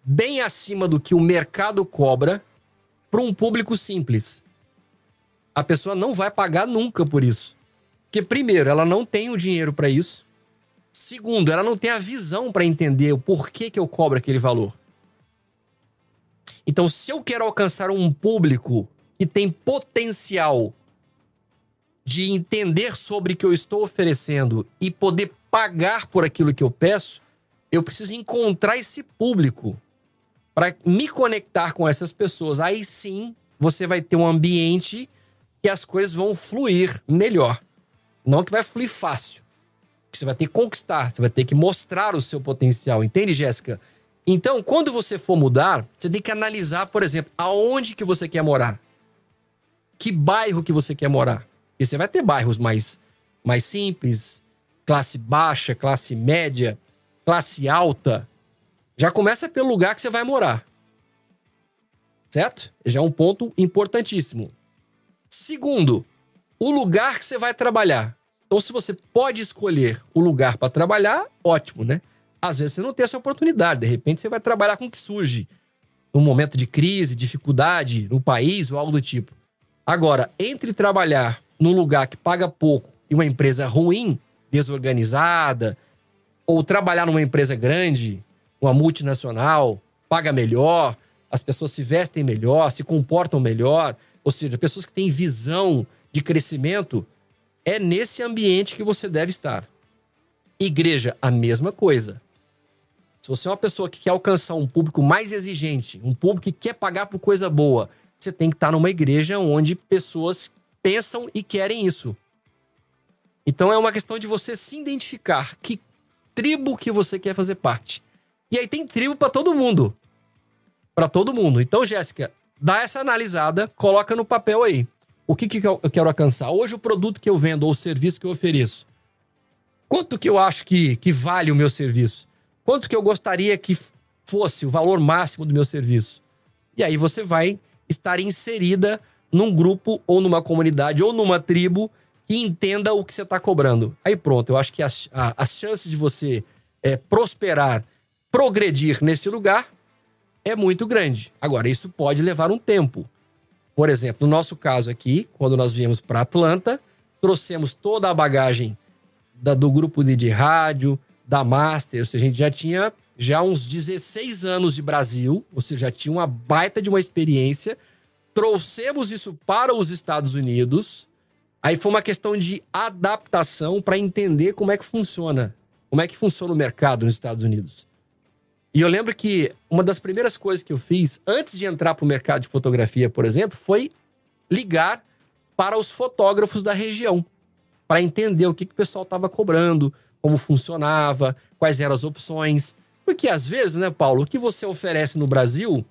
bem acima do que o mercado cobra para um público simples. A pessoa não vai pagar nunca por isso. Porque, primeiro, ela não tem o dinheiro para isso. Segundo, ela não tem a visão para entender o porquê que eu cobro aquele valor. Então, se eu quero alcançar um público que tem potencial de entender sobre o que eu estou oferecendo e poder pagar por aquilo que eu peço, eu preciso encontrar esse público para me conectar com essas pessoas. Aí sim, você vai ter um ambiente que as coisas vão fluir melhor. Não que vai fluir fácil. Você vai ter que conquistar, você vai ter que mostrar o seu potencial. Entende, Jéssica? Então, quando você for mudar, você tem que analisar, por exemplo, aonde que você quer morar. Que bairro que você quer morar. E você vai ter bairros mais, mais simples, classe baixa, classe média, classe alta. Já começa pelo lugar que você vai morar. Certo? Já é um ponto importantíssimo. Segundo, o lugar que você vai trabalhar. Então, se você pode escolher o lugar para trabalhar, ótimo, né? Às vezes você não tem essa oportunidade. De repente, você vai trabalhar com o que surge. Num momento de crise, dificuldade no país ou algo do tipo. Agora, entre trabalhar num lugar que paga pouco e uma empresa ruim, desorganizada, ou trabalhar numa empresa grande, uma multinacional, paga melhor, as pessoas se vestem melhor, se comportam melhor, ou seja, pessoas que têm visão de crescimento, é nesse ambiente que você deve estar. Igreja, a mesma coisa. Se você é uma pessoa que quer alcançar um público mais exigente, um público que quer pagar por coisa boa, você tem que estar numa igreja onde pessoas pensam e querem isso. Então é uma questão de você se identificar que tribo que você quer fazer parte. E aí tem tribo para todo mundo. Para todo mundo. Então, Jéssica, dá essa analisada, coloca no papel aí. O que, que eu quero alcançar? Hoje o produto que eu vendo ou o serviço que eu ofereço. Quanto que eu acho que, que vale o meu serviço? Quanto que eu gostaria que fosse o valor máximo do meu serviço? E aí você vai estar inserida num grupo ou numa comunidade ou numa tribo que entenda o que você está cobrando. Aí pronto, eu acho que as, a, as chances de você é, prosperar, progredir nesse lugar é muito grande. Agora, isso pode levar um tempo. Por exemplo, no nosso caso aqui, quando nós viemos para Atlanta, trouxemos toda a bagagem da, do grupo de, de rádio, da Master, ou seja, a gente já tinha já uns 16 anos de Brasil, ou seja, já tinha uma baita de uma experiência trouxemos isso para os Estados Unidos Aí foi uma questão de adaptação para entender como é que funciona. Como é que funciona o mercado nos Estados Unidos. E eu lembro que uma das primeiras coisas que eu fiz antes de entrar para o mercado de fotografia, por exemplo, foi ligar para os fotógrafos da região para entender o que, que o pessoal estava cobrando, como funcionava, quais eram as opções. Porque às vezes, né, Paulo, o que você oferece no Brasil,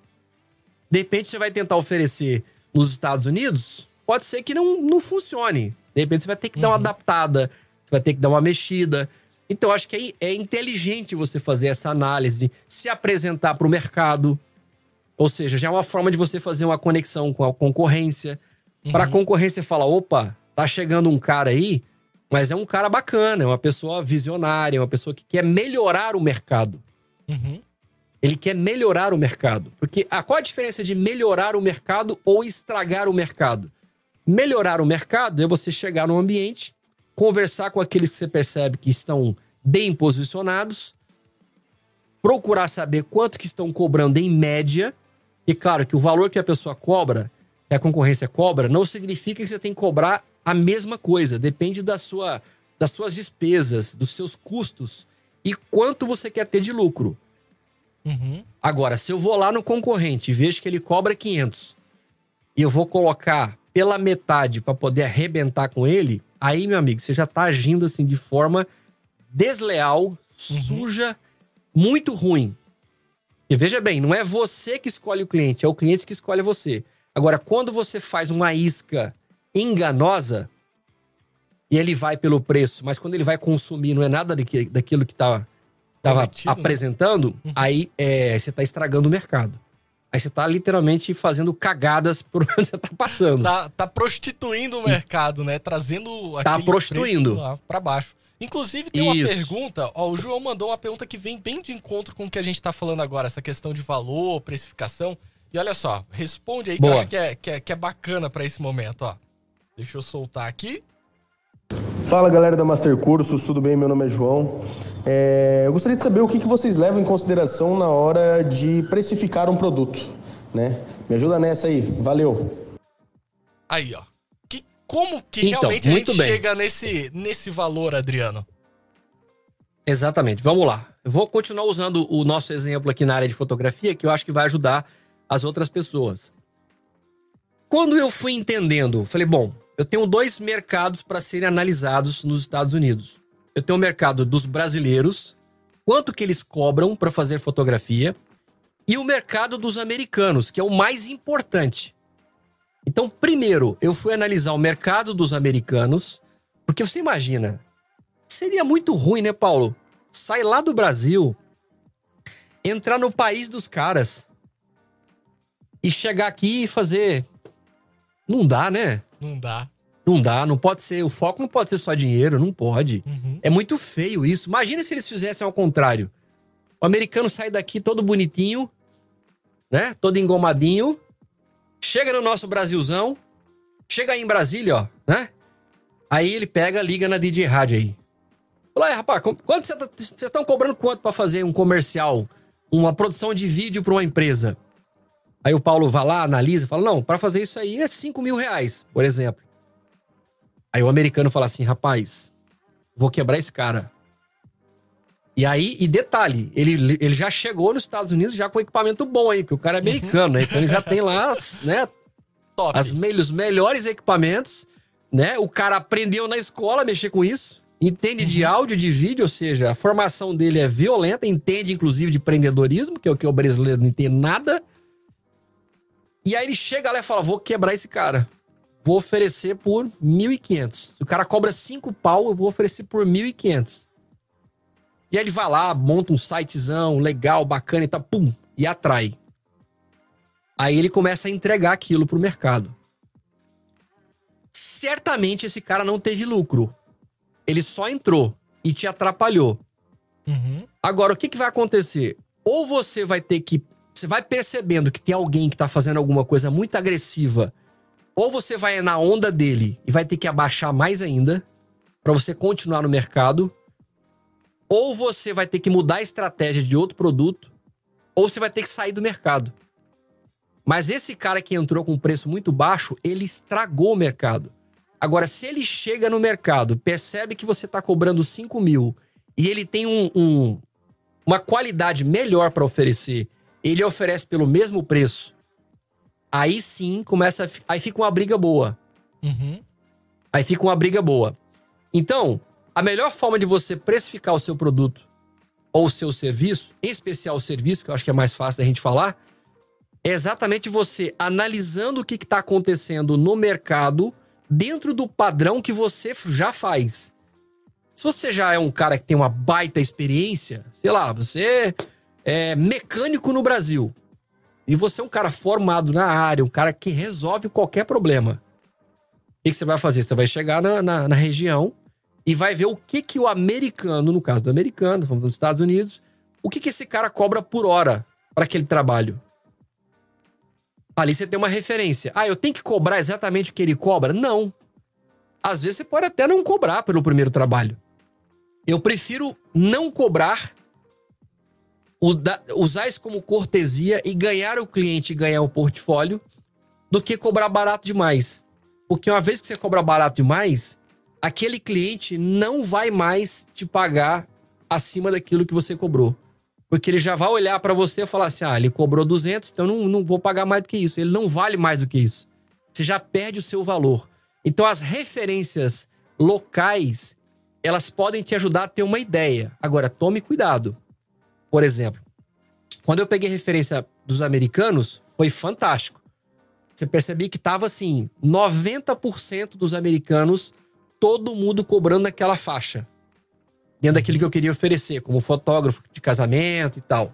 de repente você vai tentar oferecer nos Estados Unidos, pode ser que não, não funcione. De repente você vai ter que uhum. dar uma uhum. adaptada, você vai ter que dar uma mexida. Então, acho que é, é inteligente você fazer essa análise, se apresentar para o mercado. Ou seja, já é uma forma de você fazer uma conexão com a concorrência. Uhum. Para a concorrência falar: opa, tá chegando um cara aí, mas é um cara bacana, é uma pessoa visionária, é uma pessoa que quer melhorar o mercado. Uhum. Ele quer melhorar o mercado. Porque ah, qual a diferença de melhorar o mercado ou estragar o mercado? Melhorar o mercado é você chegar num ambiente, conversar com aqueles que você percebe que estão bem posicionados, procurar saber quanto que estão cobrando em média. E claro que o valor que a pessoa cobra, que a concorrência cobra, não significa que você tem que cobrar a mesma coisa. Depende da sua, das suas despesas, dos seus custos e quanto você quer ter de lucro. Uhum. Agora, se eu vou lá no concorrente e vejo que ele cobra 500 e eu vou colocar pela metade para poder arrebentar com ele, aí, meu amigo, você já tá agindo assim de forma desleal, uhum. suja, muito ruim. E veja bem, não é você que escolhe o cliente, é o cliente que escolhe você. Agora, quando você faz uma isca enganosa e ele vai pelo preço, mas quando ele vai consumir não é nada daquilo que tá estava né? apresentando, uhum. aí é, você está estragando o mercado. Aí você está literalmente fazendo cagadas por onde você está passando. Tá, tá prostituindo o mercado, né? Trazendo tá prostituindo para baixo. Inclusive, tem Isso. uma pergunta. Ó, o João mandou uma pergunta que vem bem de encontro com o que a gente está falando agora, essa questão de valor, precificação. E olha só, responde aí Boa. que eu acho que é, que é, que é bacana para esse momento, ó. Deixa eu soltar aqui. Fala galera da Master Cursos, tudo bem? Meu nome é João. É, eu gostaria de saber o que, que vocês levam em consideração na hora de precificar um produto, né? Me ajuda nessa aí, valeu. Aí, ó. Que, como que então, realmente a gente bem. chega nesse, nesse valor, Adriano? Exatamente, vamos lá. Eu vou continuar usando o nosso exemplo aqui na área de fotografia, que eu acho que vai ajudar as outras pessoas. Quando eu fui entendendo, falei, bom, eu tenho dois mercados para serem analisados nos Estados Unidos. Eu tenho o mercado dos brasileiros, quanto que eles cobram para fazer fotografia, e o mercado dos americanos, que é o mais importante. Então, primeiro, eu fui analisar o mercado dos americanos, porque você imagina, seria muito ruim, né, Paulo? Sai lá do Brasil, entrar no país dos caras e chegar aqui e fazer. Não dá, né? Não dá. Não dá, não pode ser. O foco não pode ser só dinheiro, não pode. Uhum. É muito feio isso. Imagina se eles fizessem ao contrário. O americano sai daqui todo bonitinho, né? Todo engomadinho. Chega no nosso Brasilzão. Chega aí em Brasília, ó, né? Aí ele pega, liga na DJ Rádio aí. Fala rapaz, quanto vocês tá, estão cobrando quanto para fazer um comercial, uma produção de vídeo para uma empresa? Aí o Paulo vai lá, analisa, fala: não, para fazer isso aí é 5 mil reais, por exemplo. Aí o americano fala assim: rapaz, vou quebrar esse cara. E aí, e detalhe, ele, ele já chegou nos Estados Unidos já com equipamento bom aí, porque o cara é americano, né? Então ele já tem lá as, né? Top. As, os melhores equipamentos, né? O cara aprendeu na escola a mexer com isso, entende uhum. de áudio, de vídeo, ou seja, a formação dele é violenta, entende inclusive de empreendedorismo, que é o que o brasileiro não entende nada. E aí ele chega lá e fala: vou quebrar esse cara. Vou oferecer por 1.500. Se o cara cobra 5 pau, eu vou oferecer por 1.500. E aí ele vai lá, monta um sitezão legal, bacana e tá, pum, e atrai. Aí ele começa a entregar aquilo pro mercado. Certamente esse cara não teve lucro. Ele só entrou e te atrapalhou. Uhum. Agora, o que, que vai acontecer? Ou você vai ter que você vai percebendo que tem alguém que tá fazendo alguma coisa muito agressiva, ou você vai na onda dele e vai ter que abaixar mais ainda para você continuar no mercado, ou você vai ter que mudar a estratégia de outro produto, ou você vai ter que sair do mercado. Mas esse cara que entrou com um preço muito baixo, ele estragou o mercado. Agora, se ele chega no mercado, percebe que você está cobrando 5 mil e ele tem um, um, uma qualidade melhor para oferecer, ele oferece pelo mesmo preço, aí sim começa. A, aí fica uma briga boa. Uhum. Aí fica uma briga boa. Então, a melhor forma de você precificar o seu produto ou o seu serviço, em especial o serviço, que eu acho que é mais fácil da gente falar, é exatamente você analisando o que está acontecendo no mercado dentro do padrão que você já faz. Se você já é um cara que tem uma baita experiência, sei lá, você é mecânico no Brasil e você é um cara formado na área, um cara que resolve qualquer problema. O que, você vai fazer? Você vai chegar na, na, na, região e vai ver o que, que o americano, no caso do americano, vamos dos Estados Unidos, o que, que esse cara cobra por hora para aquele trabalho. Ali você tem uma referência. Ah, eu tenho que cobrar exatamente o que ele cobra? Não. Às vezes você pode até não cobrar pelo primeiro trabalho. Eu prefiro não cobrar, usar isso como cortesia e ganhar o cliente e ganhar o portfólio, do que cobrar barato demais. Porque uma vez que você cobra barato demais, aquele cliente não vai mais te pagar acima daquilo que você cobrou. Porque ele já vai olhar para você e falar assim: ah, ele cobrou 200, então não, não vou pagar mais do que isso. Ele não vale mais do que isso. Você já perde o seu valor. Então, as referências locais, elas podem te ajudar a ter uma ideia. Agora, tome cuidado. Por exemplo, quando eu peguei referência dos americanos, foi fantástico. Você percebia que tava assim: 90% dos americanos, todo mundo cobrando aquela faixa dentro daquilo que eu queria oferecer, como fotógrafo de casamento e tal.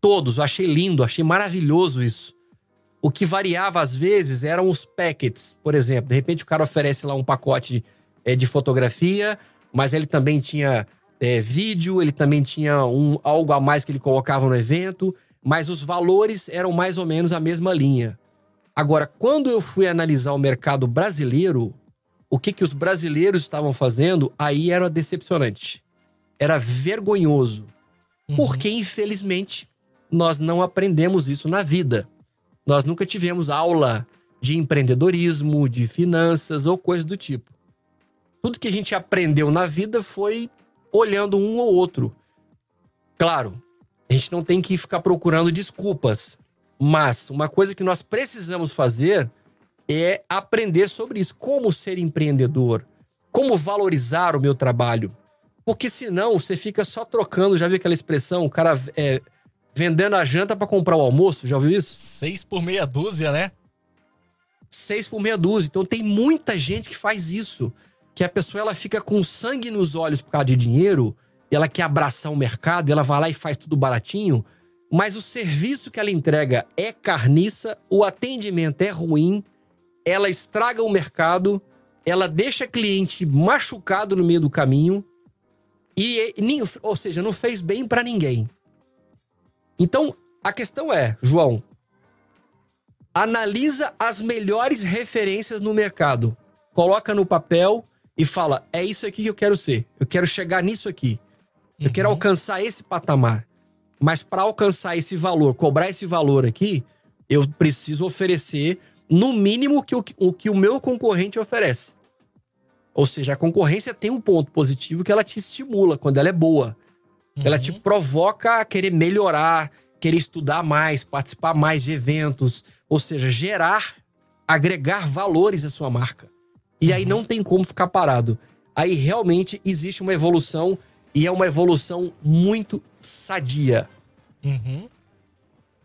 Todos, eu achei lindo, achei maravilhoso isso. O que variava às vezes eram os packets, por exemplo. De repente o cara oferece lá um pacote de, é, de fotografia, mas ele também tinha é, vídeo, ele também tinha um, algo a mais que ele colocava no evento, mas os valores eram mais ou menos a mesma linha. Agora, quando eu fui analisar o mercado brasileiro, o que, que os brasileiros estavam fazendo, aí era decepcionante era vergonhoso. Uhum. Porque, infelizmente, nós não aprendemos isso na vida. Nós nunca tivemos aula de empreendedorismo, de finanças ou coisa do tipo. Tudo que a gente aprendeu na vida foi olhando um ou outro. Claro, a gente não tem que ficar procurando desculpas, mas uma coisa que nós precisamos fazer é aprender sobre isso. Como ser empreendedor, como valorizar o meu trabalho, porque senão você fica só trocando. Já viu aquela expressão? O cara é, vendendo a janta para comprar o almoço? Já ouviu isso? Seis por meia dúzia, né? Seis por meia dúzia. Então tem muita gente que faz isso. Que a pessoa ela fica com sangue nos olhos por causa de dinheiro. E ela quer abraçar o mercado. Ela vai lá e faz tudo baratinho. Mas o serviço que ela entrega é carniça. O atendimento é ruim. Ela estraga o mercado. Ela deixa cliente machucado no meio do caminho e, ou seja, não fez bem para ninguém. Então, a questão é, João, analisa as melhores referências no mercado, coloca no papel e fala: é isso aqui que eu quero ser. Eu quero chegar nisso aqui. Eu uhum. quero alcançar esse patamar. Mas para alcançar esse valor, cobrar esse valor aqui, eu preciso oferecer no mínimo que o, o que o meu concorrente oferece. Ou seja, a concorrência tem um ponto positivo que ela te estimula quando ela é boa. Uhum. Ela te uhum. provoca a querer melhorar, querer estudar mais, participar mais de eventos. Ou seja, gerar, agregar valores à sua marca. E uhum. aí não tem como ficar parado. Aí realmente existe uma evolução e é uma evolução muito sadia. Uhum.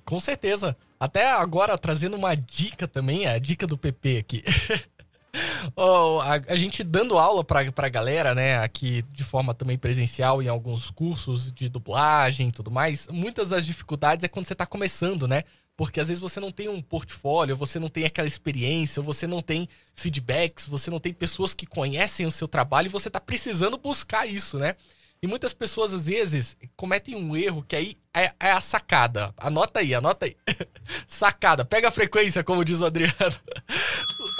Com certeza. Até agora, trazendo uma dica também, a dica do PP aqui. Oh, a, a, gente dando aula pra, pra galera, né, aqui de forma também presencial em alguns cursos de dublagem e tudo mais, muitas das dificuldades é quando você tá começando, né? Porque às vezes você não tem um portfólio, você não tem aquela experiência, você não tem feedbacks, você não tem pessoas que conhecem o seu trabalho e você tá precisando buscar isso, né? E muitas pessoas, às vezes, cometem um erro que aí é, é a sacada. Anota aí, anota aí. sacada. Pega a frequência, como diz o Adriano.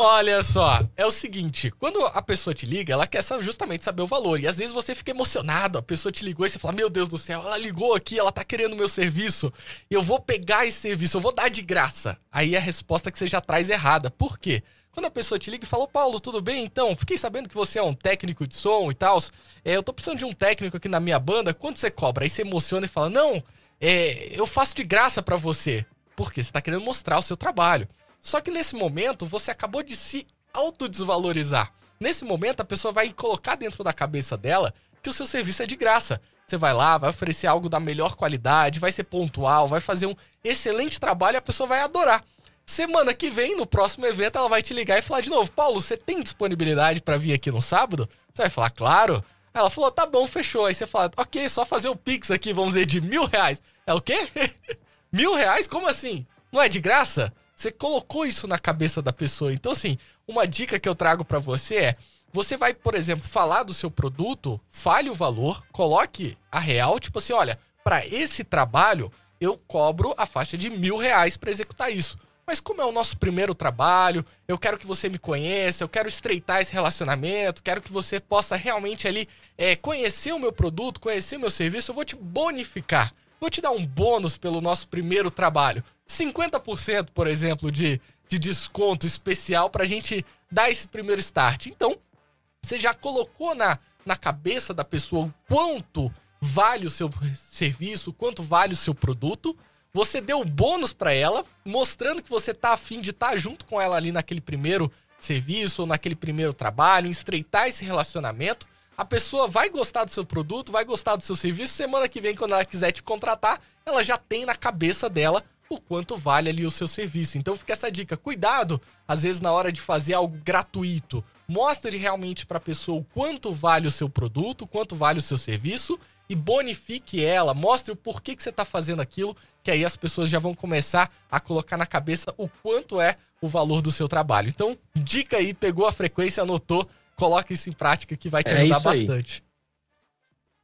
Olha só, é o seguinte, quando a pessoa te liga, ela quer justamente saber o valor. E às vezes você fica emocionado, a pessoa te ligou e você fala: Meu Deus do céu, ela ligou aqui, ela tá querendo meu serviço, eu vou pegar esse serviço, eu vou dar de graça. Aí a resposta que você já traz é errada. Por quê? Quando a pessoa te liga e fala, Paulo, tudo bem? Então, fiquei sabendo que você é um técnico de som e tal. É, eu tô precisando de um técnico aqui na minha banda. Quanto você cobra? Aí você emociona e fala, não, é, eu faço de graça para você. Porque você tá querendo mostrar o seu trabalho. Só que nesse momento, você acabou de se autodesvalorizar. Nesse momento, a pessoa vai colocar dentro da cabeça dela que o seu serviço é de graça. Você vai lá, vai oferecer algo da melhor qualidade, vai ser pontual, vai fazer um excelente trabalho e a pessoa vai adorar. Semana que vem, no próximo evento, ela vai te ligar e falar de novo: Paulo, você tem disponibilidade para vir aqui no sábado? Você vai falar, claro. Ela falou, tá bom, fechou. Aí você fala, ok, só fazer o Pix aqui, vamos dizer, de mil reais. É o quê? mil reais? Como assim? Não é de graça? Você colocou isso na cabeça da pessoa. Então, assim, uma dica que eu trago para você é: você vai, por exemplo, falar do seu produto, fale o valor, coloque a real, tipo assim, olha, para esse trabalho eu cobro a faixa de mil reais para executar isso. Mas como é o nosso primeiro trabalho, eu quero que você me conheça, eu quero estreitar esse relacionamento, quero que você possa realmente ali é, conhecer o meu produto, conhecer o meu serviço, eu vou te bonificar. Vou te dar um bônus pelo nosso primeiro trabalho. 50%, por exemplo, de, de desconto especial para a gente dar esse primeiro start. Então, você já colocou na, na cabeça da pessoa o quanto vale o seu serviço, quanto vale o seu produto. Você deu bônus para ela, mostrando que você tá afim de estar tá junto com ela ali naquele primeiro serviço ou naquele primeiro trabalho, estreitar esse relacionamento. A pessoa vai gostar do seu produto, vai gostar do seu serviço. Semana que vem, quando ela quiser te contratar, ela já tem na cabeça dela o quanto vale ali o seu serviço. Então fica essa dica. Cuidado, às vezes, na hora de fazer algo gratuito. Mostre realmente para a pessoa o quanto vale o seu produto, quanto vale o seu serviço e bonifique ela, mostre o porquê que você está fazendo aquilo, que aí as pessoas já vão começar a colocar na cabeça o quanto é o valor do seu trabalho. Então, dica aí, pegou a frequência, anotou, coloca isso em prática que vai te é ajudar é bastante.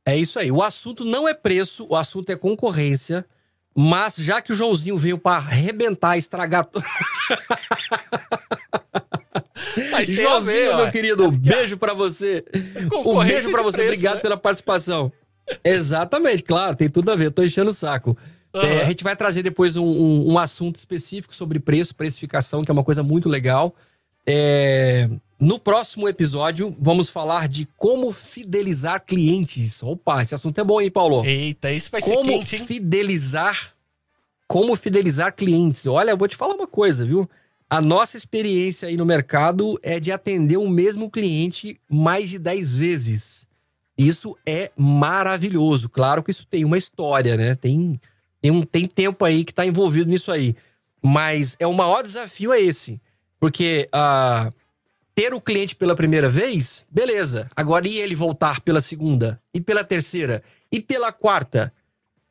Aí. É isso aí. O assunto não é preço, o assunto é concorrência. Mas já que o Joãozinho veio para arrebentar, estragar tudo. Joãozinho, ver, meu querido, um beijo para você. Um beijo para você, preço, obrigado né? pela participação. Exatamente, claro, tem tudo a ver, tô enchendo o saco. Uhum. É, a gente vai trazer depois um, um, um, assunto específico sobre preço, precificação, que é uma coisa muito legal. É, no próximo episódio, vamos falar de como fidelizar clientes. Opa, esse assunto é bom, hein, Paulo? Eita, isso vai como ser quente, hein? fidelizar Como fidelizar clientes. Olha, eu vou te falar uma coisa, viu? A nossa experiência aí no mercado é de atender o mesmo cliente mais de 10 vezes. Isso é maravilhoso. Claro que isso tem uma história, né? Tem, tem, um, tem tempo aí que está envolvido nisso aí. Mas é o maior desafio é esse. Porque uh, ter o cliente pela primeira vez, beleza. Agora, e ele voltar pela segunda? E pela terceira? E pela quarta?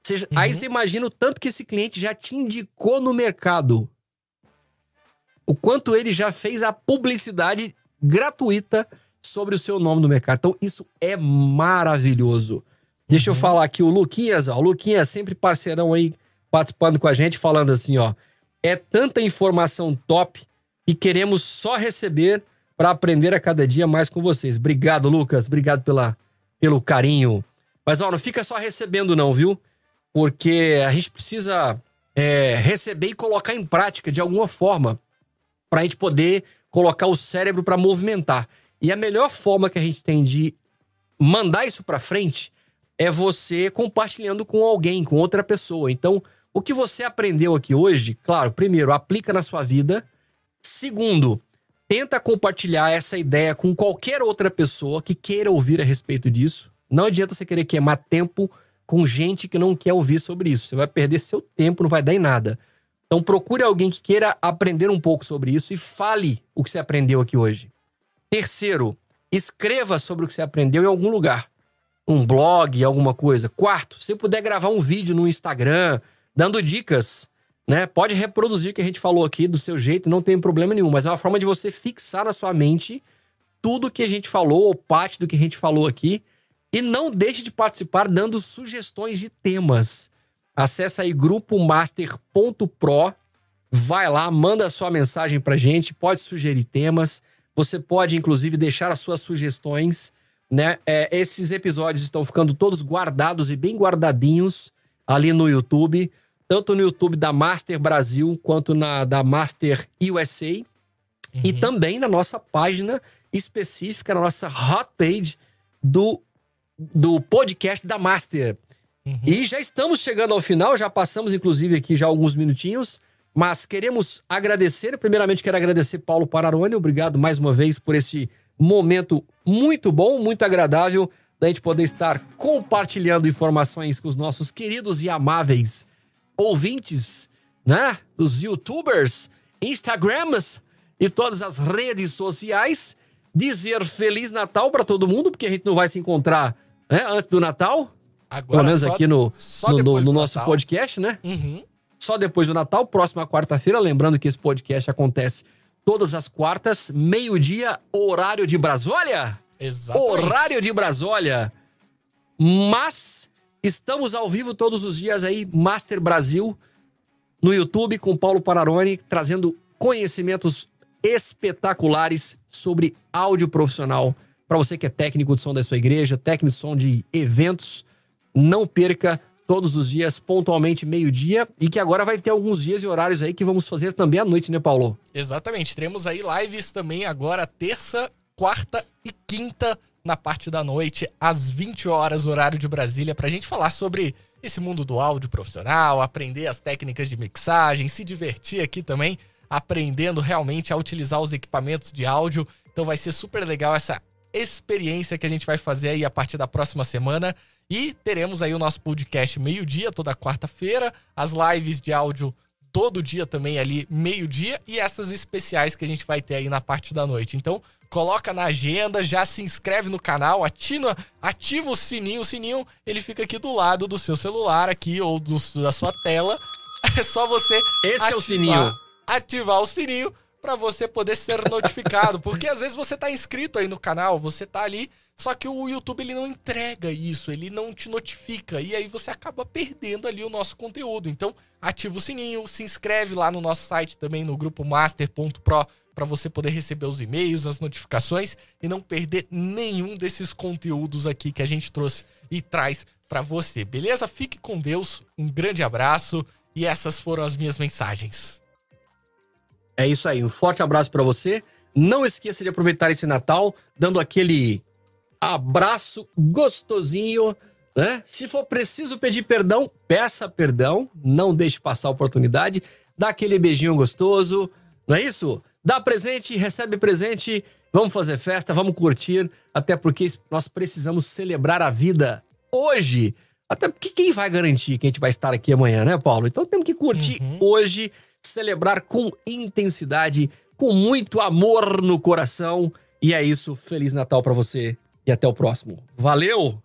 Seja, uhum. Aí você imagina o tanto que esse cliente já te indicou no mercado. O quanto ele já fez a publicidade gratuita sobre o seu nome no mercado. Então, isso é maravilhoso. Deixa uhum. eu falar aqui o Luquinhas, ó. O Luquinhas sempre parceirão aí, participando com a gente, falando assim, ó. É tanta informação top e queremos só receber para aprender a cada dia mais com vocês. Obrigado, Lucas. Obrigado pela, pelo carinho. Mas, ó, não fica só recebendo, não, viu? Porque a gente precisa é, receber e colocar em prática de alguma forma para a gente poder colocar o cérebro para movimentar. E a melhor forma que a gente tem de mandar isso para frente é você compartilhando com alguém, com outra pessoa. Então, o que você aprendeu aqui hoje, claro, primeiro, aplica na sua vida. Segundo, tenta compartilhar essa ideia com qualquer outra pessoa que queira ouvir a respeito disso. Não adianta você querer queimar tempo com gente que não quer ouvir sobre isso. Você vai perder seu tempo, não vai dar em nada. Então procure alguém que queira aprender um pouco sobre isso e fale o que você aprendeu aqui hoje. Terceiro, escreva sobre o que você aprendeu em algum lugar. Um blog, alguma coisa. Quarto, se puder gravar um vídeo no Instagram, dando dicas né? Pode reproduzir o que a gente falou aqui do seu jeito, não tem problema nenhum, mas é uma forma de você fixar na sua mente tudo que a gente falou ou parte do que a gente falou aqui e não deixe de participar dando sugestões de temas. Acesse aí grupomaster.pro, vai lá, manda a sua mensagem pra gente, pode sugerir temas, você pode inclusive deixar as suas sugestões, né? É, esses episódios estão ficando todos guardados e bem guardadinhos ali no YouTube tanto no YouTube da Master Brasil quanto na da Master USA. uhum. e também na nossa página específica, na nossa hot page do, do podcast da Master. Uhum. E já estamos chegando ao final, já passamos inclusive aqui já alguns minutinhos, mas queremos agradecer, primeiramente quero agradecer Paulo Pararone, obrigado mais uma vez por esse momento muito bom, muito agradável da gente poder estar compartilhando informações com os nossos queridos e amáveis ouvintes, né? Os youtubers, instagrams e todas as redes sociais. Dizer Feliz Natal para todo mundo, porque a gente não vai se encontrar né, antes do Natal. Agora, Pelo menos só, aqui no, no, no, no nosso Natal. podcast, né? Uhum. Só depois do Natal, próxima quarta-feira. Lembrando que esse podcast acontece todas as quartas, meio-dia, horário de Brasólia. Exatamente. Horário de Brasólia. Mas estamos ao vivo todos os dias aí, Master Brasil, no YouTube, com Paulo Pararone, trazendo conhecimentos espetaculares sobre áudio profissional. Para você que é técnico de som da sua igreja, técnico de som de eventos, não perca todos os dias, pontualmente meio-dia, e que agora vai ter alguns dias e horários aí que vamos fazer também à noite, né, Paulo? Exatamente. Teremos aí lives também agora, terça, quarta e quinta, na parte da noite, às 20 horas, horário de Brasília, pra gente falar sobre esse mundo do áudio profissional, aprender as técnicas de mixagem, se divertir aqui também, aprendendo realmente a utilizar os equipamentos de áudio. Então vai ser super legal essa experiência que a gente vai fazer aí a partir da próxima semana. E teremos aí o nosso podcast meio-dia, toda quarta-feira, as lives de áudio todo dia também ali, meio-dia, e essas especiais que a gente vai ter aí na parte da noite. Então, coloca na agenda, já se inscreve no canal, ativa, ativa o sininho. O sininho, ele fica aqui do lado do seu celular aqui, ou do, da sua tela. É só você Esse ativar, é o sininho. ativar o sininho para você poder ser notificado. Porque às vezes você tá inscrito aí no canal, você tá ali só que o YouTube ele não entrega isso, ele não te notifica e aí você acaba perdendo ali o nosso conteúdo. Então, ativa o sininho, se inscreve lá no nosso site também no grupo master.pro para você poder receber os e-mails, as notificações e não perder nenhum desses conteúdos aqui que a gente trouxe e traz para você. Beleza? Fique com Deus. Um grande abraço e essas foram as minhas mensagens. É isso aí, um forte abraço para você. Não esqueça de aproveitar esse Natal dando aquele abraço gostosinho, né? Se for preciso pedir perdão, peça perdão, não deixe passar a oportunidade, dá aquele beijinho gostoso, não é isso? Dá presente, recebe presente, vamos fazer festa, vamos curtir, até porque nós precisamos celebrar a vida hoje. Até porque quem vai garantir que a gente vai estar aqui amanhã, né, Paulo? Então temos que curtir uhum. hoje, celebrar com intensidade, com muito amor no coração. E é isso. Feliz Natal para você e até o próximo. Valeu!